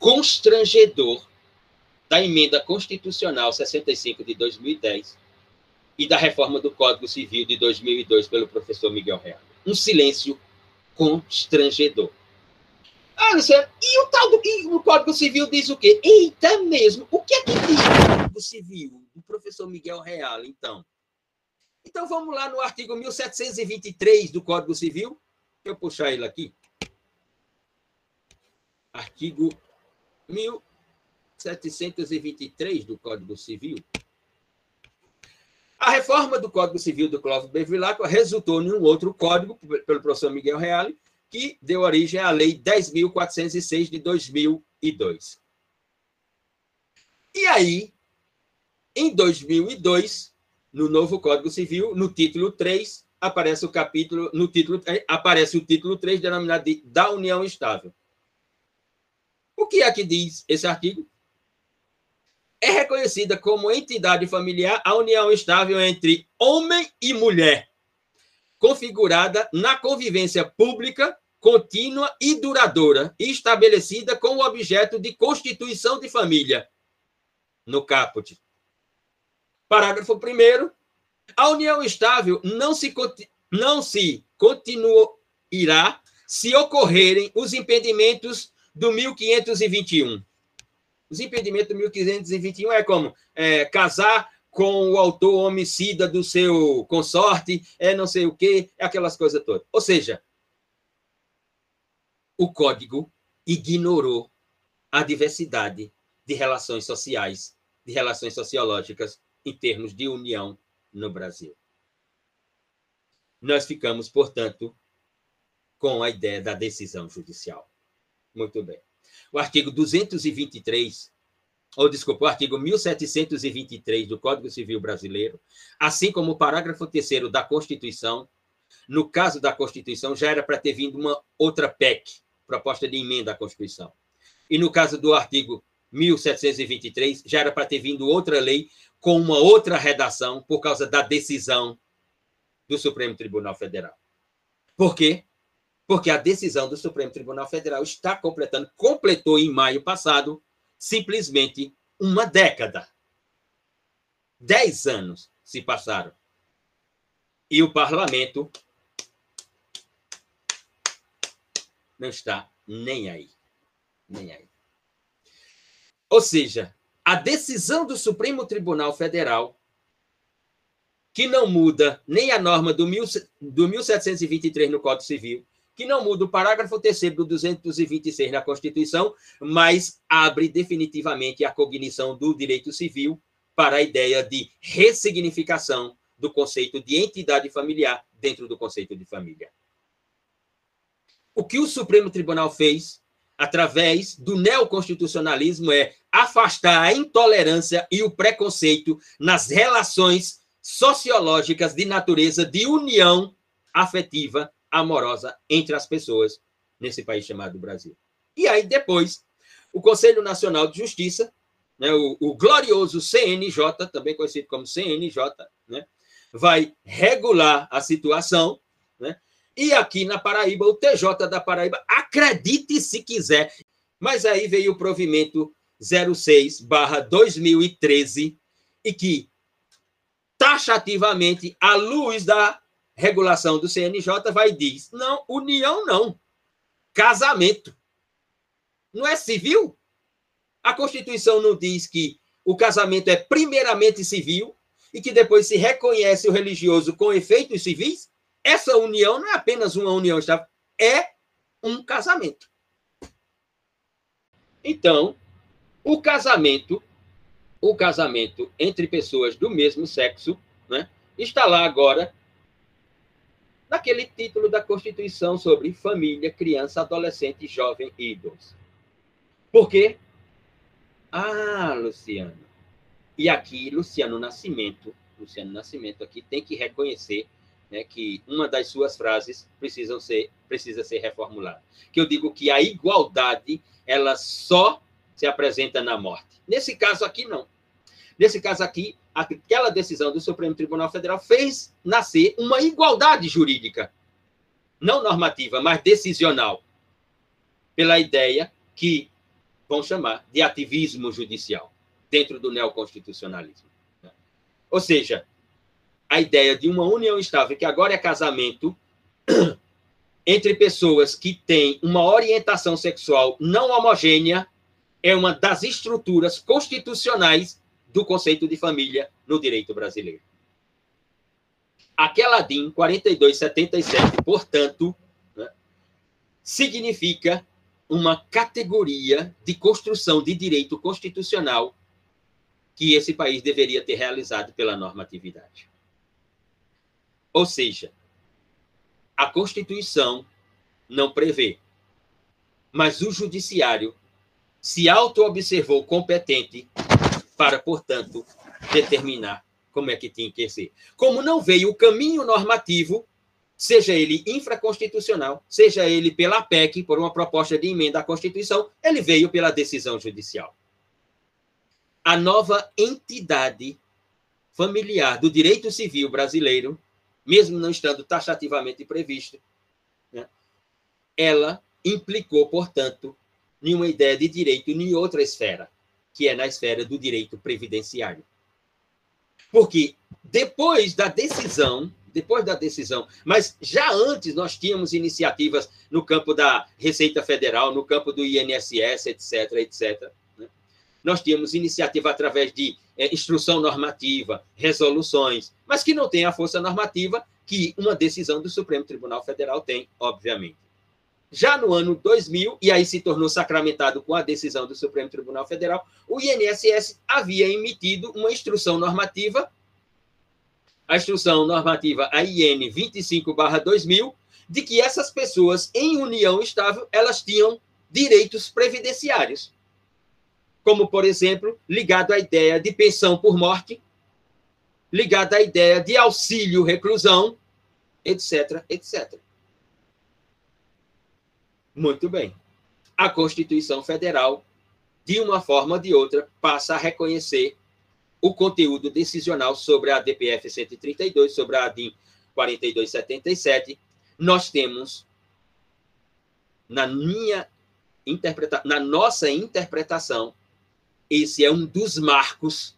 constrangedor da emenda constitucional 65 de 2010 e da reforma do Código Civil de 2002 pelo professor Miguel Real. Um silêncio constrangedor. Ah, Luciano, e o tal do e o Código Civil diz o quê? Eita mesmo, o que é que diz o Código Civil do professor Miguel Real, então? Então vamos lá no artigo 1723 do Código Civil. Deixa eu puxar ele aqui. artigo 1723 do Código Civil. A reforma do Código Civil do Clóvis Bevilacqua resultou em um outro código, pelo professor Miguel Reale, que deu origem à Lei 10.406 de 2002. E aí, em 2002, no novo Código Civil, no título 3, aparece o capítulo, no título aparece o título 3 denominado de da união estável. O que é que diz esse artigo? É reconhecida como entidade familiar a união estável entre homem e mulher, configurada na convivência pública, contínua e duradoura, estabelecida com o objeto de constituição de família, no caput. Parágrafo 1 A união estável não se, não se continuará se ocorrerem os impedimentos do 1521. Os impedimentos do 1521 é como é, casar com o autor homicida do seu consorte, é não sei o quê, é aquelas coisas todas. Ou seja, o código ignorou a diversidade de relações sociais de relações sociológicas em termos de união no Brasil. Nós ficamos, portanto, com a ideia da decisão judicial. Muito bem. O artigo 223, ou desculpa, o artigo 1723 do Código Civil Brasileiro, assim como o parágrafo 3 da Constituição, no caso da Constituição, já era para ter vindo uma outra PEC, proposta de emenda à Constituição. E no caso do artigo 1723, já era para ter vindo outra lei com uma outra redação por causa da decisão do Supremo Tribunal Federal. Por quê? Porque a decisão do Supremo Tribunal Federal está completando, completou em maio passado, simplesmente uma década. Dez anos se passaram. E o parlamento não está nem aí. Nem aí. Ou seja, a decisão do Supremo Tribunal Federal, que não muda nem a norma do, mil, do 1723 no Código Civil, que não muda o parágrafo 3 do 226 na Constituição, mas abre definitivamente a cognição do direito civil para a ideia de ressignificação do conceito de entidade familiar dentro do conceito de família. O que o Supremo Tribunal fez através do neoconstitucionalismo é afastar a intolerância e o preconceito nas relações sociológicas de natureza de união afetiva, amorosa entre as pessoas nesse país chamado Brasil. E aí, depois, o Conselho Nacional de Justiça, né, o, o glorioso CNJ, também conhecido como CNJ, né, vai regular a situação, né, e aqui na Paraíba, o TJ da Paraíba, acredite se quiser, mas aí veio o provimento 06/2013 e que taxativamente, à luz da regulação do CNJ, vai diz: não, união não, casamento. Não é civil? A Constituição não diz que o casamento é primeiramente civil e que depois se reconhece o religioso com efeitos civis? Essa união não é apenas uma união estável, é um casamento. Então, o casamento, o casamento entre pessoas do mesmo sexo, né, está lá agora naquele título da Constituição sobre família, criança, adolescente, jovem e idoso. Por quê? Ah, Luciano. E aqui, Luciano Nascimento, Luciano Nascimento aqui tem que reconhecer né, que uma das suas frases precisam ser, precisa ser reformulada. Que eu digo que a igualdade, ela só se apresenta na morte. Nesse caso aqui, não. Nesse caso aqui, aquela decisão do Supremo Tribunal Federal fez nascer uma igualdade jurídica, não normativa, mas decisional, pela ideia que vão chamar de ativismo judicial, dentro do neoconstitucionalismo. Ou seja, a ideia de uma união estável, que agora é casamento, entre pessoas que têm uma orientação sexual não homogênea, é uma das estruturas constitucionais do conceito de família no direito brasileiro. Aquela DIN 4277, portanto, né, significa uma categoria de construção de direito constitucional que esse país deveria ter realizado pela normatividade. Ou seja, a Constituição não prevê, mas o Judiciário se auto-observou competente para, portanto, determinar como é que tinha que ser. Como não veio o caminho normativo, seja ele infraconstitucional, seja ele pela PEC, por uma proposta de emenda à Constituição, ele veio pela decisão judicial. A nova entidade familiar do direito civil brasileiro, mesmo não estando taxativamente previsto, né, ela implicou, portanto, nenhuma ideia de direito em outra esfera, que é na esfera do direito previdenciário. Porque depois da decisão, depois da decisão, mas já antes nós tínhamos iniciativas no campo da Receita Federal, no campo do INSS, etc., etc. Né? Nós tínhamos iniciativa através de é, instrução normativa, resoluções, mas que não tem a força normativa que uma decisão do Supremo Tribunal Federal tem, obviamente. Já no ano 2000, e aí se tornou sacramentado com a decisão do Supremo Tribunal Federal, o INSS havia emitido uma instrução normativa, a instrução normativa AIN 25/2000, de que essas pessoas em união estável, elas tinham direitos previdenciários. Como, por exemplo, ligado à ideia de pensão por morte, ligado à ideia de auxílio reclusão, etc, etc. Muito bem. A Constituição Federal, de uma forma ou de outra, passa a reconhecer o conteúdo decisional sobre a DPF 132, sobre a ADIM 4277. Nós temos, na minha interpretação, na nossa interpretação, esse é um dos marcos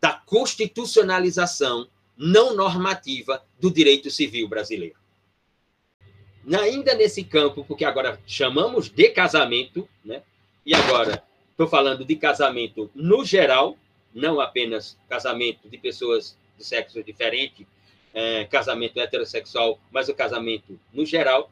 da constitucionalização não normativa do direito civil brasileiro ainda nesse campo, porque agora chamamos de casamento, né? E agora estou falando de casamento no geral, não apenas casamento de pessoas de sexo diferente, é, casamento heterossexual, mas o casamento no geral.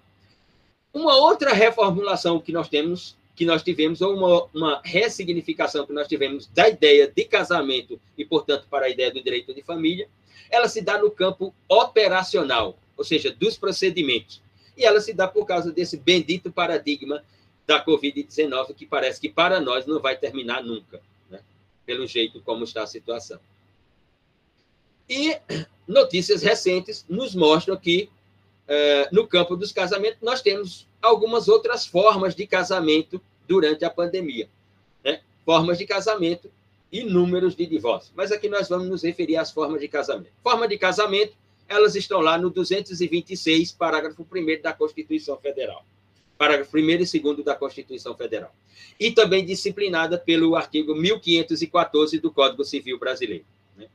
Uma outra reformulação que nós temos, que nós tivemos, ou uma, uma ressignificação que nós tivemos da ideia de casamento e, portanto, para a ideia do direito de família, ela se dá no campo operacional, ou seja, dos procedimentos. E ela se dá por causa desse bendito paradigma da Covid-19, que parece que para nós não vai terminar nunca, né? pelo jeito como está a situação. E notícias recentes nos mostram que, eh, no campo dos casamentos, nós temos algumas outras formas de casamento durante a pandemia. Né? Formas de casamento e números de divórcio. Mas aqui nós vamos nos referir às formas de casamento. Forma de casamento elas estão lá no 226, parágrafo 1 da Constituição Federal. Parágrafo 1 e 2 da Constituição Federal. E também disciplinada pelo artigo 1514 do Código Civil Brasileiro. Né?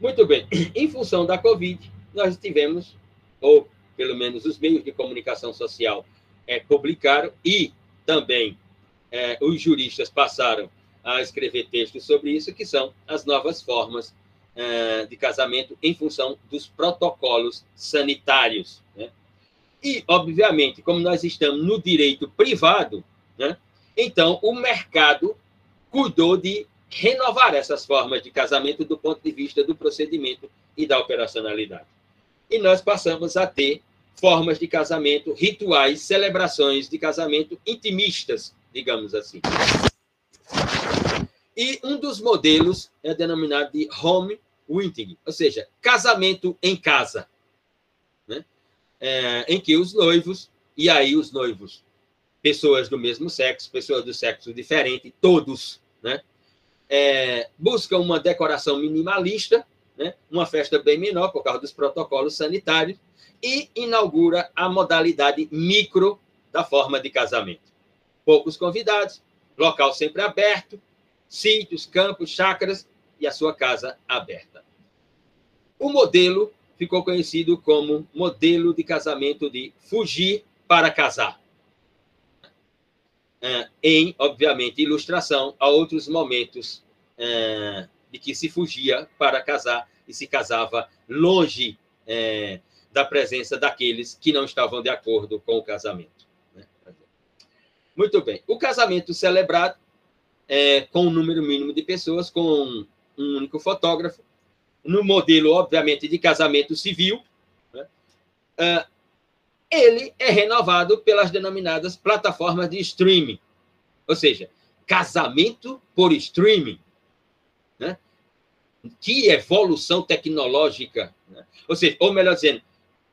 Muito bem. Em função da Covid, nós tivemos, ou pelo menos os meios de comunicação social é, publicaram, e também é, os juristas passaram a escrever textos sobre isso, que são as novas formas eh, de casamento em função dos protocolos sanitários. Né? E, obviamente, como nós estamos no direito privado, né? então o mercado cuidou de renovar essas formas de casamento do ponto de vista do procedimento e da operacionalidade. E nós passamos a ter formas de casamento, rituais, celebrações de casamento intimistas, digamos assim. E um dos modelos é denominado de home wedding, ou seja, casamento em casa, né? É, em que os noivos, e aí os noivos, pessoas do mesmo sexo, pessoas do sexo diferente, todos, né? É, buscam uma decoração minimalista, né? uma festa bem menor por causa dos protocolos sanitários, e inaugura a modalidade micro da forma de casamento. Poucos convidados, local sempre aberto, sítios, campos, chácaras e a sua casa aberta. O modelo ficou conhecido como modelo de casamento de fugir para casar. É, em, obviamente, ilustração a outros momentos é, de que se fugia para casar e se casava longe é, da presença daqueles que não estavam de acordo com o casamento. Né? Muito bem. O casamento celebrado é, com um número mínimo de pessoas, com um único fotógrafo, no modelo, obviamente, de casamento civil, né? uh, ele é renovado pelas denominadas plataformas de streaming. Ou seja, casamento por streaming. Né? Que evolução tecnológica. Né? Ou seja, ou melhor dizendo,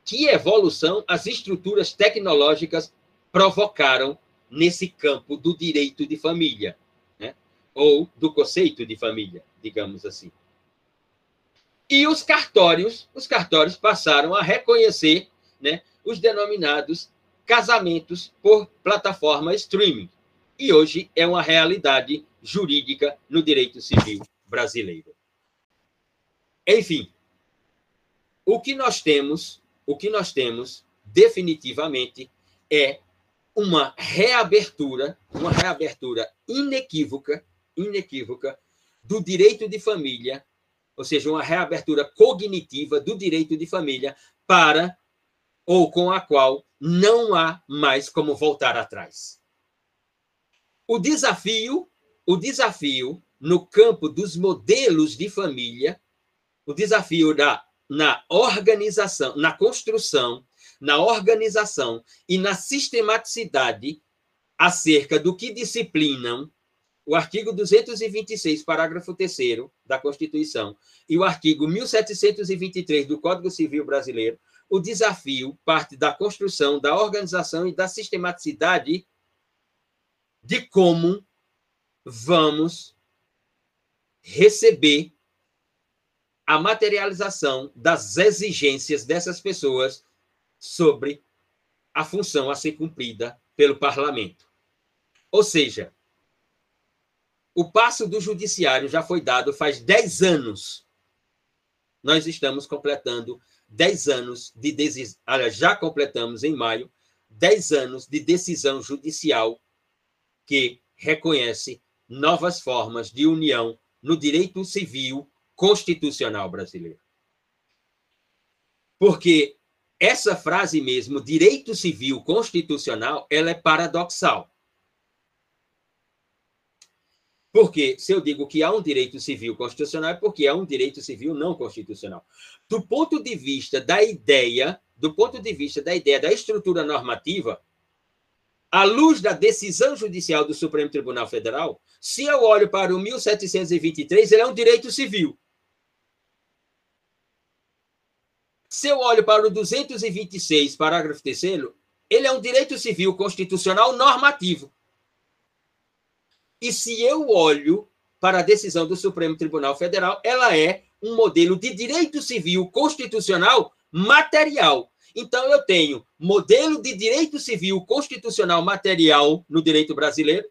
que evolução as estruturas tecnológicas provocaram nesse campo do direito de família? Ou do conceito de família, digamos assim. E os cartórios, os cartórios passaram a reconhecer né, os denominados casamentos por plataforma streaming. E hoje é uma realidade jurídica no direito civil brasileiro. Enfim, o que nós temos, o que nós temos definitivamente é uma reabertura, uma reabertura inequívoca, inequívoca do direito de família, ou seja, uma reabertura cognitiva do direito de família para ou com a qual não há mais como voltar atrás. O desafio, o desafio no campo dos modelos de família, o desafio da na organização, na construção, na organização e na sistematicidade acerca do que disciplinam o artigo 226, parágrafo 3 da Constituição e o artigo 1723 do Código Civil Brasileiro, o desafio parte da construção, da organização e da sistematicidade de como vamos receber a materialização das exigências dessas pessoas sobre a função a ser cumprida pelo parlamento. Ou seja, o passo do judiciário já foi dado faz 10 anos. Nós estamos completando 10 anos de decisão. Já completamos em maio 10 anos de decisão judicial que reconhece novas formas de união no direito civil constitucional brasileiro. Porque essa frase mesmo, direito civil constitucional, ela é paradoxal. Porque se eu digo que há um direito civil constitucional, é porque há um direito civil não constitucional. Do ponto de vista da ideia, do ponto de vista da ideia da estrutura normativa, à luz da decisão judicial do Supremo Tribunal Federal, se eu olho para o 1723, ele é um direito civil. Se eu olho para o 226, parágrafo 3 ele é um direito civil constitucional normativo. E se eu olho para a decisão do Supremo Tribunal Federal, ela é um modelo de direito civil constitucional material. Então, eu tenho modelo de direito civil constitucional material no direito brasileiro,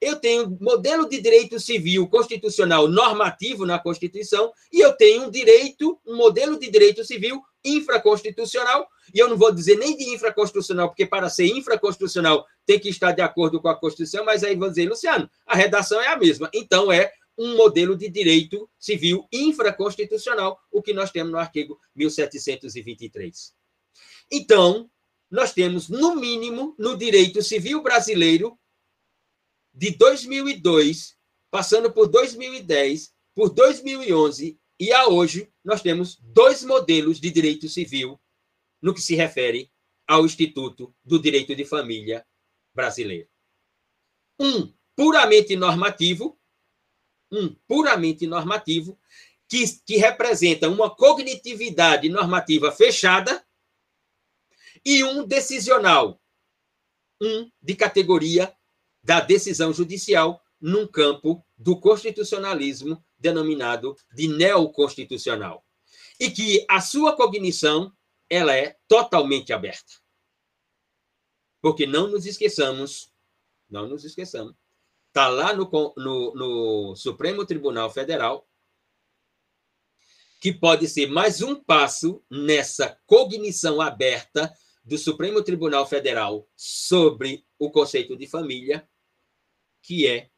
eu tenho modelo de direito civil constitucional normativo na Constituição, e eu tenho um direito, um modelo de direito civil infraconstitucional, e eu não vou dizer nem de infraconstitucional, porque para ser infraconstitucional tem que estar de acordo com a Constituição, mas aí vão dizer, Luciano, a redação é a mesma. Então, é um modelo de direito civil infraconstitucional, o que nós temos no artigo 1723. Então, nós temos, no mínimo, no direito civil brasileiro, de 2002, passando por 2010, por 2011 e a hoje, nós temos dois modelos de direito civil no que se refere ao Instituto do Direito de Família brasileiro. Um puramente normativo, um puramente normativo, que, que representa uma cognitividade normativa fechada, e um decisional, um de categoria da decisão judicial num campo do constitucionalismo denominado de neoconstitucional. E que a sua cognição ela é totalmente aberta. Porque não nos esqueçamos, não nos esqueçamos, está lá no, no, no Supremo Tribunal Federal que pode ser mais um passo nessa cognição aberta do Supremo Tribunal Federal sobre o conceito de família, que é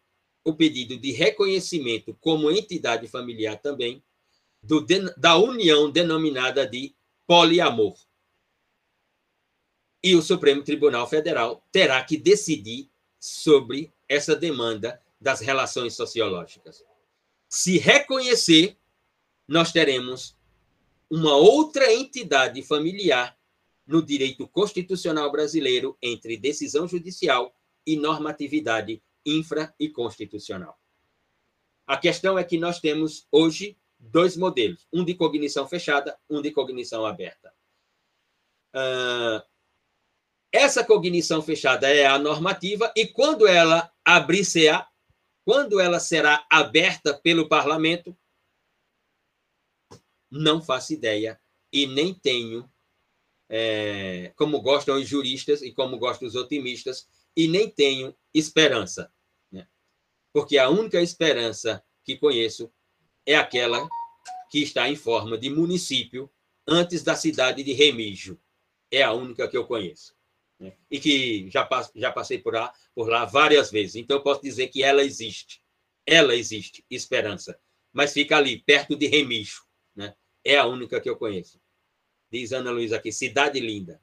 o pedido de reconhecimento como entidade familiar também do, da união denominada de poliamor. E o Supremo Tribunal Federal terá que decidir sobre essa demanda das relações sociológicas. Se reconhecer, nós teremos uma outra entidade familiar no direito constitucional brasileiro entre decisão judicial e normatividade infra e constitucional. A questão é que nós temos hoje dois modelos, um de cognição fechada, um de cognição aberta. Uh, essa cognição fechada é a normativa e quando ela abrir-se-á, quando ela será aberta pelo parlamento, não faço ideia e nem tenho, é, como gostam os juristas e como gostam os otimistas, e nem tenho esperança. Porque a única esperança que conheço é aquela que está em forma de município antes da cidade de Remígio. É a única que eu conheço. Né? E que já, já passei por lá, por lá várias vezes. Então, eu posso dizer que ela existe. Ela existe, esperança. Mas fica ali, perto de Remígio. Né? É a única que eu conheço. Diz Ana Luísa aqui, cidade linda.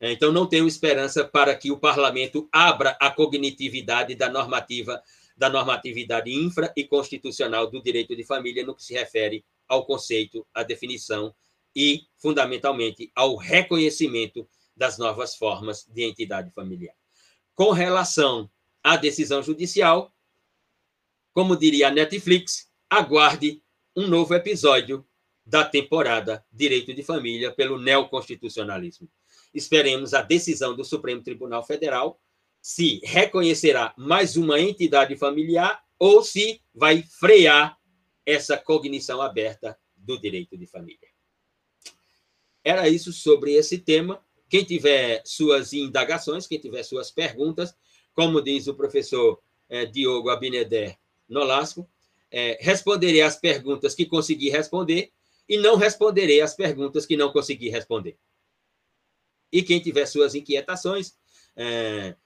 Né? Então, não tenho esperança para que o parlamento abra a cognitividade da normativa, da normatividade infra e constitucional do direito de família no que se refere ao conceito, à definição e, fundamentalmente, ao reconhecimento das novas formas de entidade familiar. Com relação à decisão judicial, como diria a Netflix, aguarde um novo episódio da temporada Direito de Família pelo neoconstitucionalismo. Esperemos a decisão do Supremo Tribunal Federal se reconhecerá mais uma entidade familiar ou se vai frear essa cognição aberta do direito de família. Era isso sobre esse tema. Quem tiver suas indagações, quem tiver suas perguntas, como diz o professor eh, Diogo Abineder Nolasco, é, responderei as perguntas que consegui responder e não responderei as perguntas que não consegui responder. E quem tiver suas inquietações, é,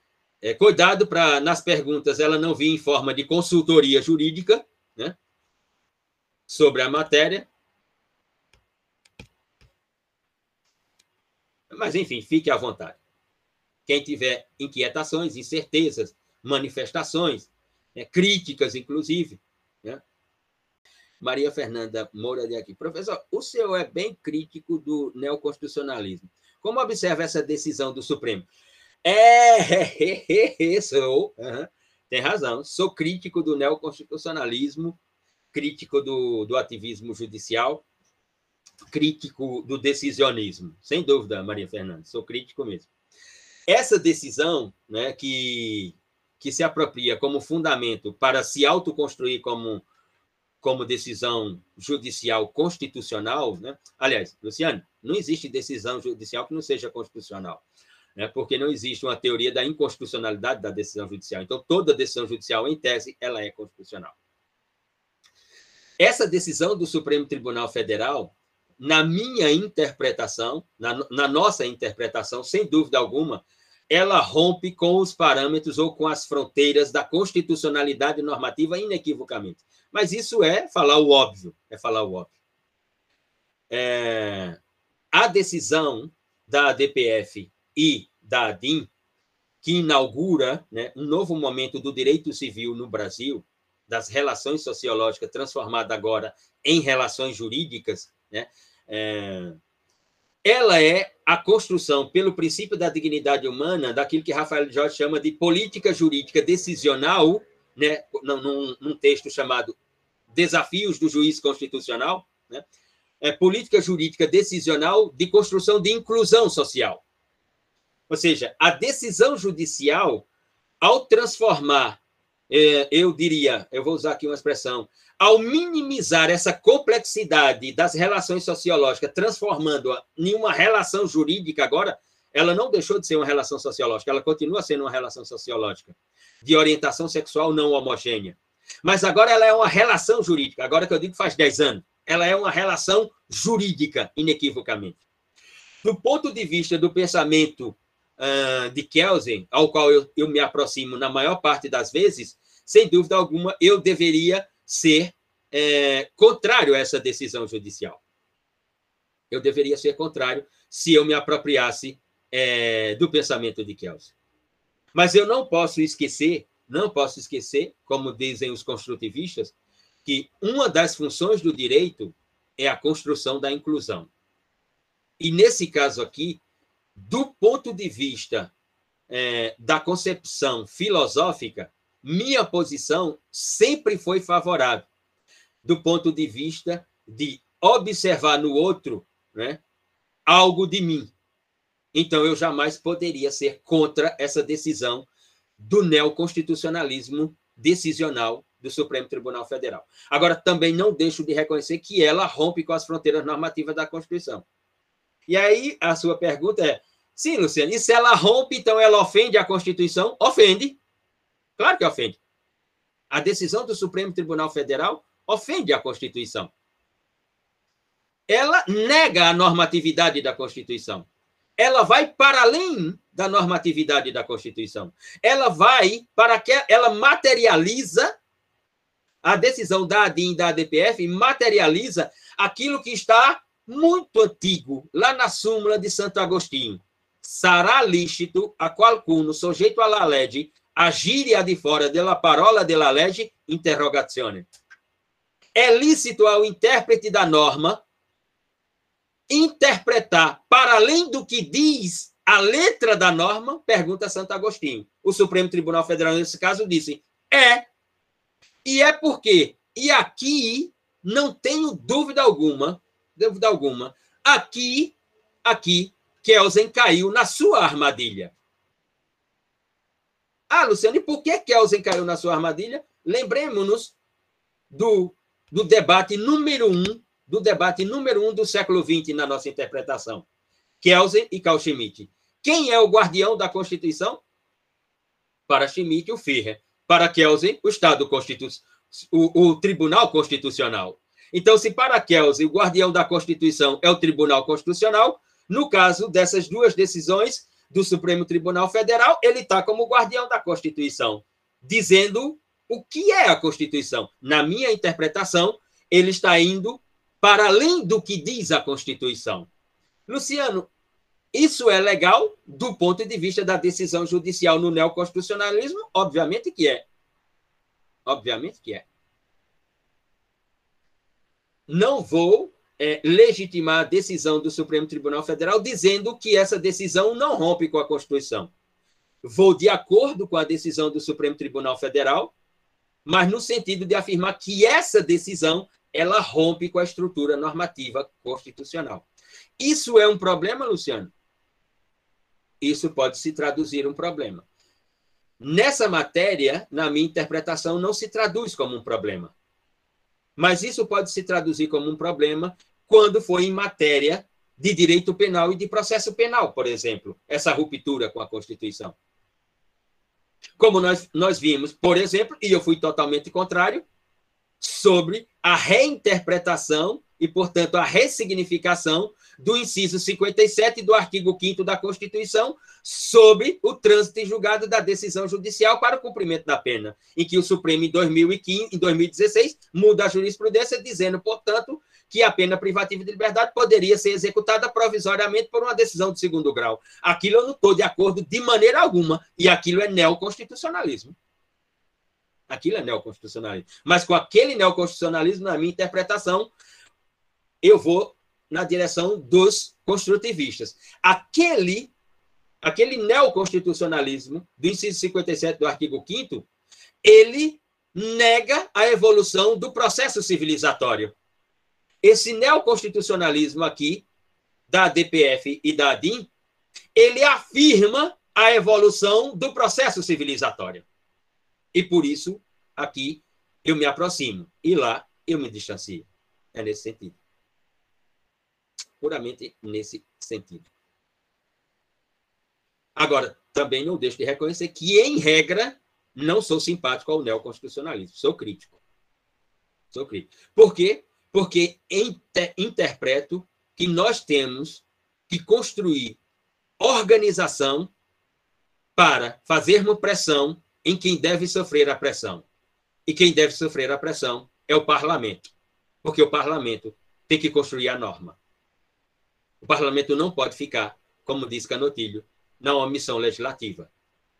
é, cuidado para nas perguntas ela não vir em forma de consultoria jurídica, né, sobre a matéria. Mas, enfim, fique à vontade. Quem tiver inquietações, incertezas, manifestações, né, críticas, inclusive, né? Maria Fernanda Moura de aqui. Professor, o senhor é bem crítico do neoconstitucionalismo. Como observa essa decisão do Supremo? É, sou. Uhum, tem razão. Sou crítico do neoconstitucionalismo, crítico do, do ativismo judicial, crítico do decisionismo. Sem dúvida, Maria Fernanda, sou crítico mesmo. Essa decisão, né, que que se apropria como fundamento para se autoconstruir como, como decisão judicial constitucional, né? aliás, Luciano, não existe decisão judicial que não seja constitucional, né? porque não existe uma teoria da inconstitucionalidade da decisão judicial. Então, toda decisão judicial, em tese, ela é constitucional. Essa decisão do Supremo Tribunal Federal, na minha interpretação, na, na nossa interpretação, sem dúvida alguma, ela rompe com os parâmetros ou com as fronteiras da constitucionalidade normativa inequivocamente. Mas isso é falar o óbvio, é falar o óbvio. É, a decisão da DPF e da ADIM, que inaugura né, um novo momento do direito civil no Brasil, das relações sociológicas transformada agora em relações jurídicas, né, é, ela é a construção, pelo princípio da dignidade humana, daquilo que Rafael Jorge chama de política jurídica decisional, né, num, num texto chamado Desafios do Juiz Constitucional, né, é política jurídica decisional de construção de inclusão social. Ou seja, a decisão judicial, ao transformar, é, eu diria, eu vou usar aqui uma expressão, ao minimizar essa complexidade das relações sociológicas, transformando-a em uma relação jurídica agora, ela não deixou de ser uma relação sociológica, ela continua sendo uma relação sociológica de orientação sexual não homogênea. Mas agora ela é uma relação jurídica, agora que eu digo faz 10 anos, ela é uma relação jurídica, inequivocamente. Do ponto de vista do pensamento uh, de Kelsen, ao qual eu, eu me aproximo na maior parte das vezes, sem dúvida alguma, eu deveria ser é, contrário a essa decisão judicial. Eu deveria ser contrário se eu me apropriasse é, do pensamento de Kelsey. Mas eu não posso esquecer, não posso esquecer, como dizem os construtivistas, que uma das funções do direito é a construção da inclusão. E nesse caso aqui, do ponto de vista é, da concepção filosófica, minha posição sempre foi favorável, do ponto de vista de observar no outro né, algo de mim. Então, eu jamais poderia ser contra essa decisão do neoconstitucionalismo decisional do Supremo Tribunal Federal. Agora, também não deixo de reconhecer que ela rompe com as fronteiras normativas da Constituição. E aí, a sua pergunta é: sim, Luciano, e se ela rompe, então ela ofende a Constituição? Ofende. Claro que ofende. A decisão do Supremo Tribunal Federal ofende a Constituição. Ela nega a normatividade da Constituição. Ela vai para além da normatividade da Constituição. Ela vai para que ela materializa a decisão da ADIM e da ADPF materializa aquilo que está muito antigo, lá na súmula de Santo Agostinho. Sarà lícito a qualcuno sujeito alla legge agire a di fora della parola della legge interrogazione. É lícito ao intérprete da norma interpretar para além do que diz a letra da norma? Pergunta Santo Agostinho. O Supremo Tribunal Federal, nesse caso, disse: é. E é porque, e aqui não tenho dúvida alguma, dúvida alguma, aqui, aqui, Kelsen caiu na sua armadilha. Ah, Luciano, e por que Kelsen caiu na sua armadilha? Lembremos-nos do, do debate número um, do debate número um do século XX na nossa interpretação. Kelsen e Carl Schmitt. Quem é o guardião da Constituição? Para Schmitt, o Führer. Para Kelsen, o Estado Constitucional, o, o Tribunal Constitucional. Então, se para Kelsen o guardião da Constituição é o Tribunal Constitucional, no caso dessas duas decisões do Supremo Tribunal Federal, ele está como guardião da Constituição, dizendo o que é a Constituição. Na minha interpretação, ele está indo para além do que diz a Constituição. Luciano, isso é legal do ponto de vista da decisão judicial no neoconstitucionalismo? Obviamente que é. Obviamente que é. Não vou é, legitimar a decisão do Supremo Tribunal Federal dizendo que essa decisão não rompe com a Constituição. Vou de acordo com a decisão do Supremo Tribunal Federal, mas no sentido de afirmar que essa decisão ela rompe com a estrutura normativa constitucional. Isso é um problema, Luciano? Isso pode se traduzir um problema. Nessa matéria, na minha interpretação, não se traduz como um problema. Mas isso pode se traduzir como um problema quando for em matéria de direito penal e de processo penal, por exemplo, essa ruptura com a Constituição. Como nós, nós vimos, por exemplo, e eu fui totalmente contrário, sobre a reinterpretação e, portanto, a ressignificação do inciso 57 do artigo 5 da Constituição sobre o trânsito em julgado da decisão judicial para o cumprimento da pena, em que o Supremo, em, 2015, em 2016, muda a jurisprudência, dizendo, portanto, que a pena privativa de liberdade poderia ser executada provisoriamente por uma decisão de segundo grau. Aquilo eu não estou de acordo de maneira alguma, e aquilo é neoconstitucionalismo. Aquilo é neoconstitucionalismo. Mas com aquele neoconstitucionalismo, na minha interpretação, eu vou na direção dos construtivistas. Aquele, aquele neoconstitucionalismo do inciso 57 do artigo 5 ele nega a evolução do processo civilizatório. Esse neoconstitucionalismo aqui, da DPF e da ADIM, ele afirma a evolução do processo civilizatório. E por isso, aqui, eu me aproximo. E lá, eu me distancio. É nesse sentido puramente nesse sentido. Agora, também não deixo de reconhecer que, em regra, não sou simpático ao neoconstitucionalismo, sou crítico. Sou crítico. Por quê? Porque inter interpreto que nós temos que construir organização para fazermos pressão em quem deve sofrer a pressão. E quem deve sofrer a pressão é o parlamento, porque o parlamento tem que construir a norma. O parlamento não pode ficar, como diz Canotilho, na omissão legislativa.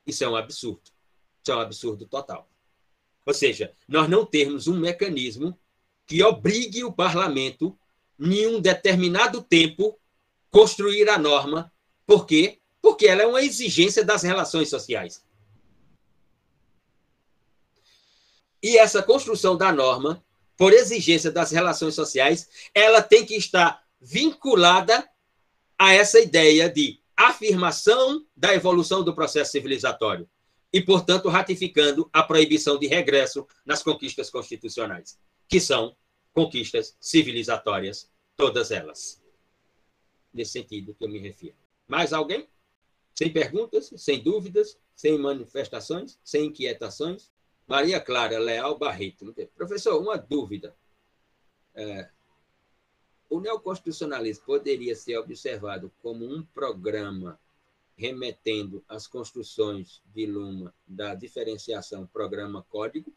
Isso é um absurdo. Isso é um absurdo total. Ou seja, nós não termos um mecanismo que obrigue o parlamento, em um determinado tempo, construir a norma. Por quê? Porque ela é uma exigência das relações sociais. E essa construção da norma, por exigência das relações sociais, ela tem que estar vinculada a essa ideia de afirmação da evolução do processo civilizatório e, portanto, ratificando a proibição de regresso nas conquistas constitucionais, que são conquistas civilizatórias, todas elas. Nesse sentido que eu me refiro. Mais alguém? Sem perguntas, sem dúvidas, sem manifestações, sem inquietações? Maria Clara Leal Barreto. Professor, uma dúvida. É, o neoconstitucionalismo poderia ser observado como um programa remetendo às construções de Luma da diferenciação programa-código.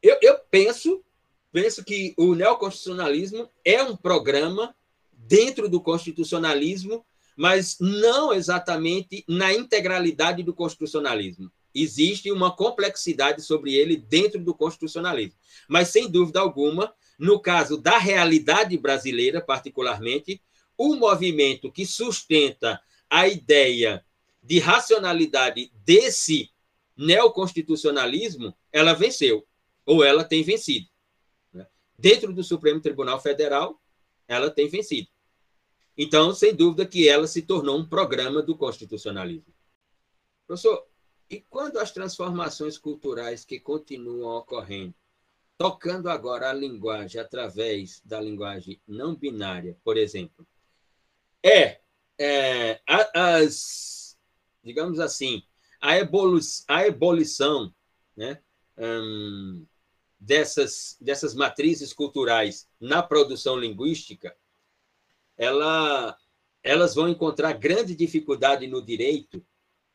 Eu, eu penso, penso que o neoconstitucionalismo é um programa dentro do constitucionalismo, mas não exatamente na integralidade do constitucionalismo. Existe uma complexidade sobre ele dentro do constitucionalismo. Mas, sem dúvida alguma, no caso da realidade brasileira, particularmente, o movimento que sustenta a ideia de racionalidade desse neoconstitucionalismo, ela venceu, ou ela tem vencido. Né? Dentro do Supremo Tribunal Federal, ela tem vencido. Então, sem dúvida que ela se tornou um programa do constitucionalismo. Professor, e quando as transformações culturais que continuam ocorrendo, tocando agora a linguagem através da linguagem não binária, por exemplo, é é, as, digamos assim, a, evolu a ebulição né, hum, dessas, dessas matrizes culturais na produção linguística, ela, elas vão encontrar grande dificuldade no direito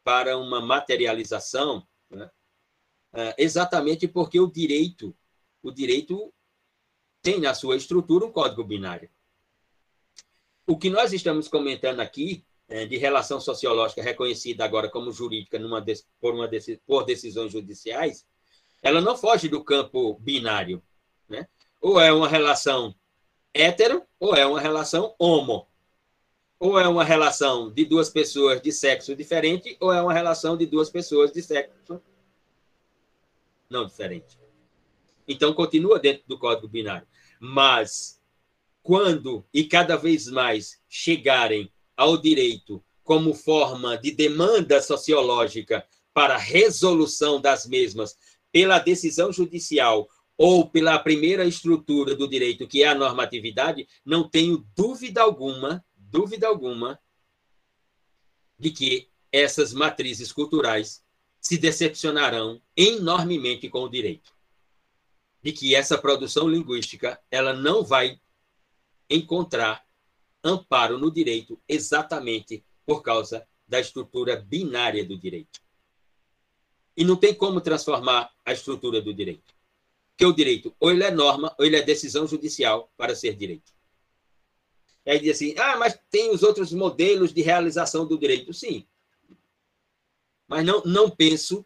para uma materialização, né, é, exatamente porque o direito, o direito tem na sua estrutura um código binário. O que nós estamos comentando aqui, é, de relação sociológica reconhecida agora como jurídica numa, por, uma, por decisões judiciais, ela não foge do campo binário. Né? Ou é uma relação hétero, ou é uma relação homo. Ou é uma relação de duas pessoas de sexo diferente, ou é uma relação de duas pessoas de sexo não diferente. Então, continua dentro do código binário. Mas quando e cada vez mais chegarem ao direito como forma de demanda sociológica para resolução das mesmas pela decisão judicial ou pela primeira estrutura do direito, que é a normatividade, não tenho dúvida alguma, dúvida alguma, de que essas matrizes culturais se decepcionarão enormemente com o direito. De que essa produção linguística ela não vai encontrar amparo no direito exatamente por causa da estrutura binária do direito. E não tem como transformar a estrutura do direito. Porque o direito, ou ele é norma, ou ele é decisão judicial para ser direito. E aí diz assim, ah, mas tem os outros modelos de realização do direito. Sim. Mas não, não penso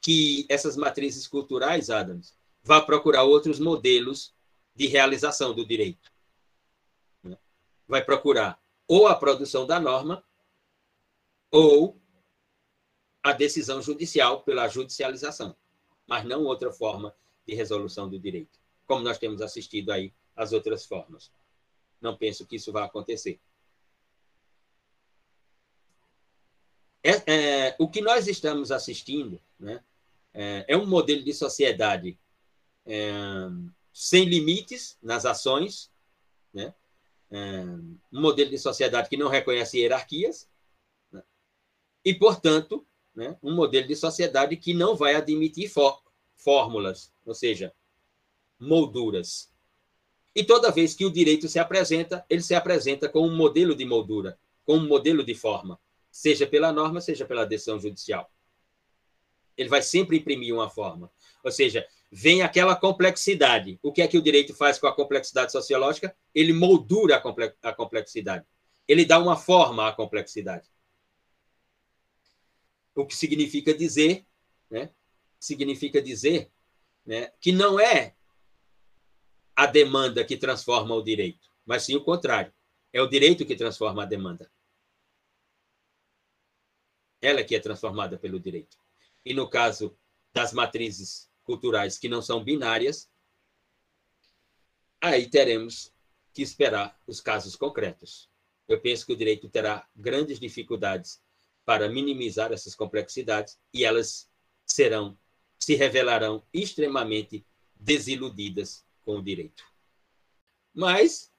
que essas matrizes culturais, Adams, vá procurar outros modelos de realização do direito vai procurar ou a produção da norma ou a decisão judicial pela judicialização, mas não outra forma de resolução do direito, como nós temos assistido aí as outras formas. Não penso que isso vá acontecer. É, é, o que nós estamos assistindo né, é, é um modelo de sociedade é, sem limites nas ações, né, um modelo de sociedade que não reconhece hierarquias, né? e, portanto, né, um modelo de sociedade que não vai admitir fórmulas, ou seja, molduras. E toda vez que o direito se apresenta, ele se apresenta com um modelo de moldura, com um modelo de forma, seja pela norma, seja pela decisão judicial. Ele vai sempre imprimir uma forma. Ou seja, vem aquela complexidade. O que é que o direito faz com a complexidade sociológica? Ele moldura a complexidade. Ele dá uma forma à complexidade. O que significa dizer, né? Significa dizer, né, que não é a demanda que transforma o direito, mas sim o contrário. É o direito que transforma a demanda. Ela que é transformada pelo direito. E no caso das matrizes culturais que não são binárias, aí teremos que esperar os casos concretos. Eu penso que o direito terá grandes dificuldades para minimizar essas complexidades e elas serão, se revelarão extremamente desiludidas com o direito. Mas,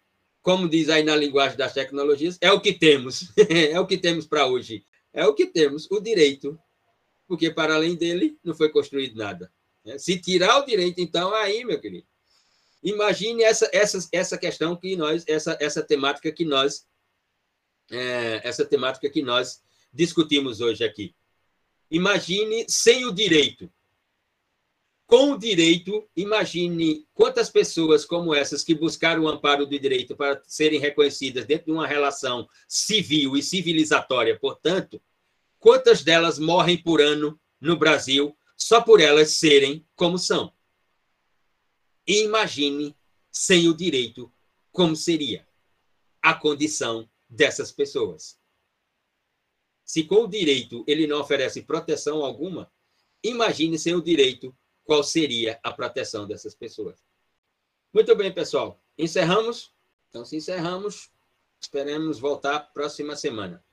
como diz aí na linguagem das tecnologias, é o que temos, é o que temos para hoje, é o que temos, o direito, porque para além dele não foi construído nada. Né? Se tirar o direito, então, aí, meu querido, imagine essa, essa, essa questão que nós, essa, essa temática que nós é, essa temática que nós discutimos hoje aqui. Imagine sem o direito. Com o direito, imagine quantas pessoas como essas que buscaram o amparo do direito para serem reconhecidas dentro de uma relação civil e civilizatória, portanto, quantas delas morrem por ano no Brasil só por elas serem como são. E imagine sem o direito como seria a condição dessas pessoas. Se com o direito ele não oferece proteção alguma, imagine sem o direito qual seria a proteção dessas pessoas. Muito bem, pessoal. Encerramos? Então, se encerramos, esperamos voltar próxima semana.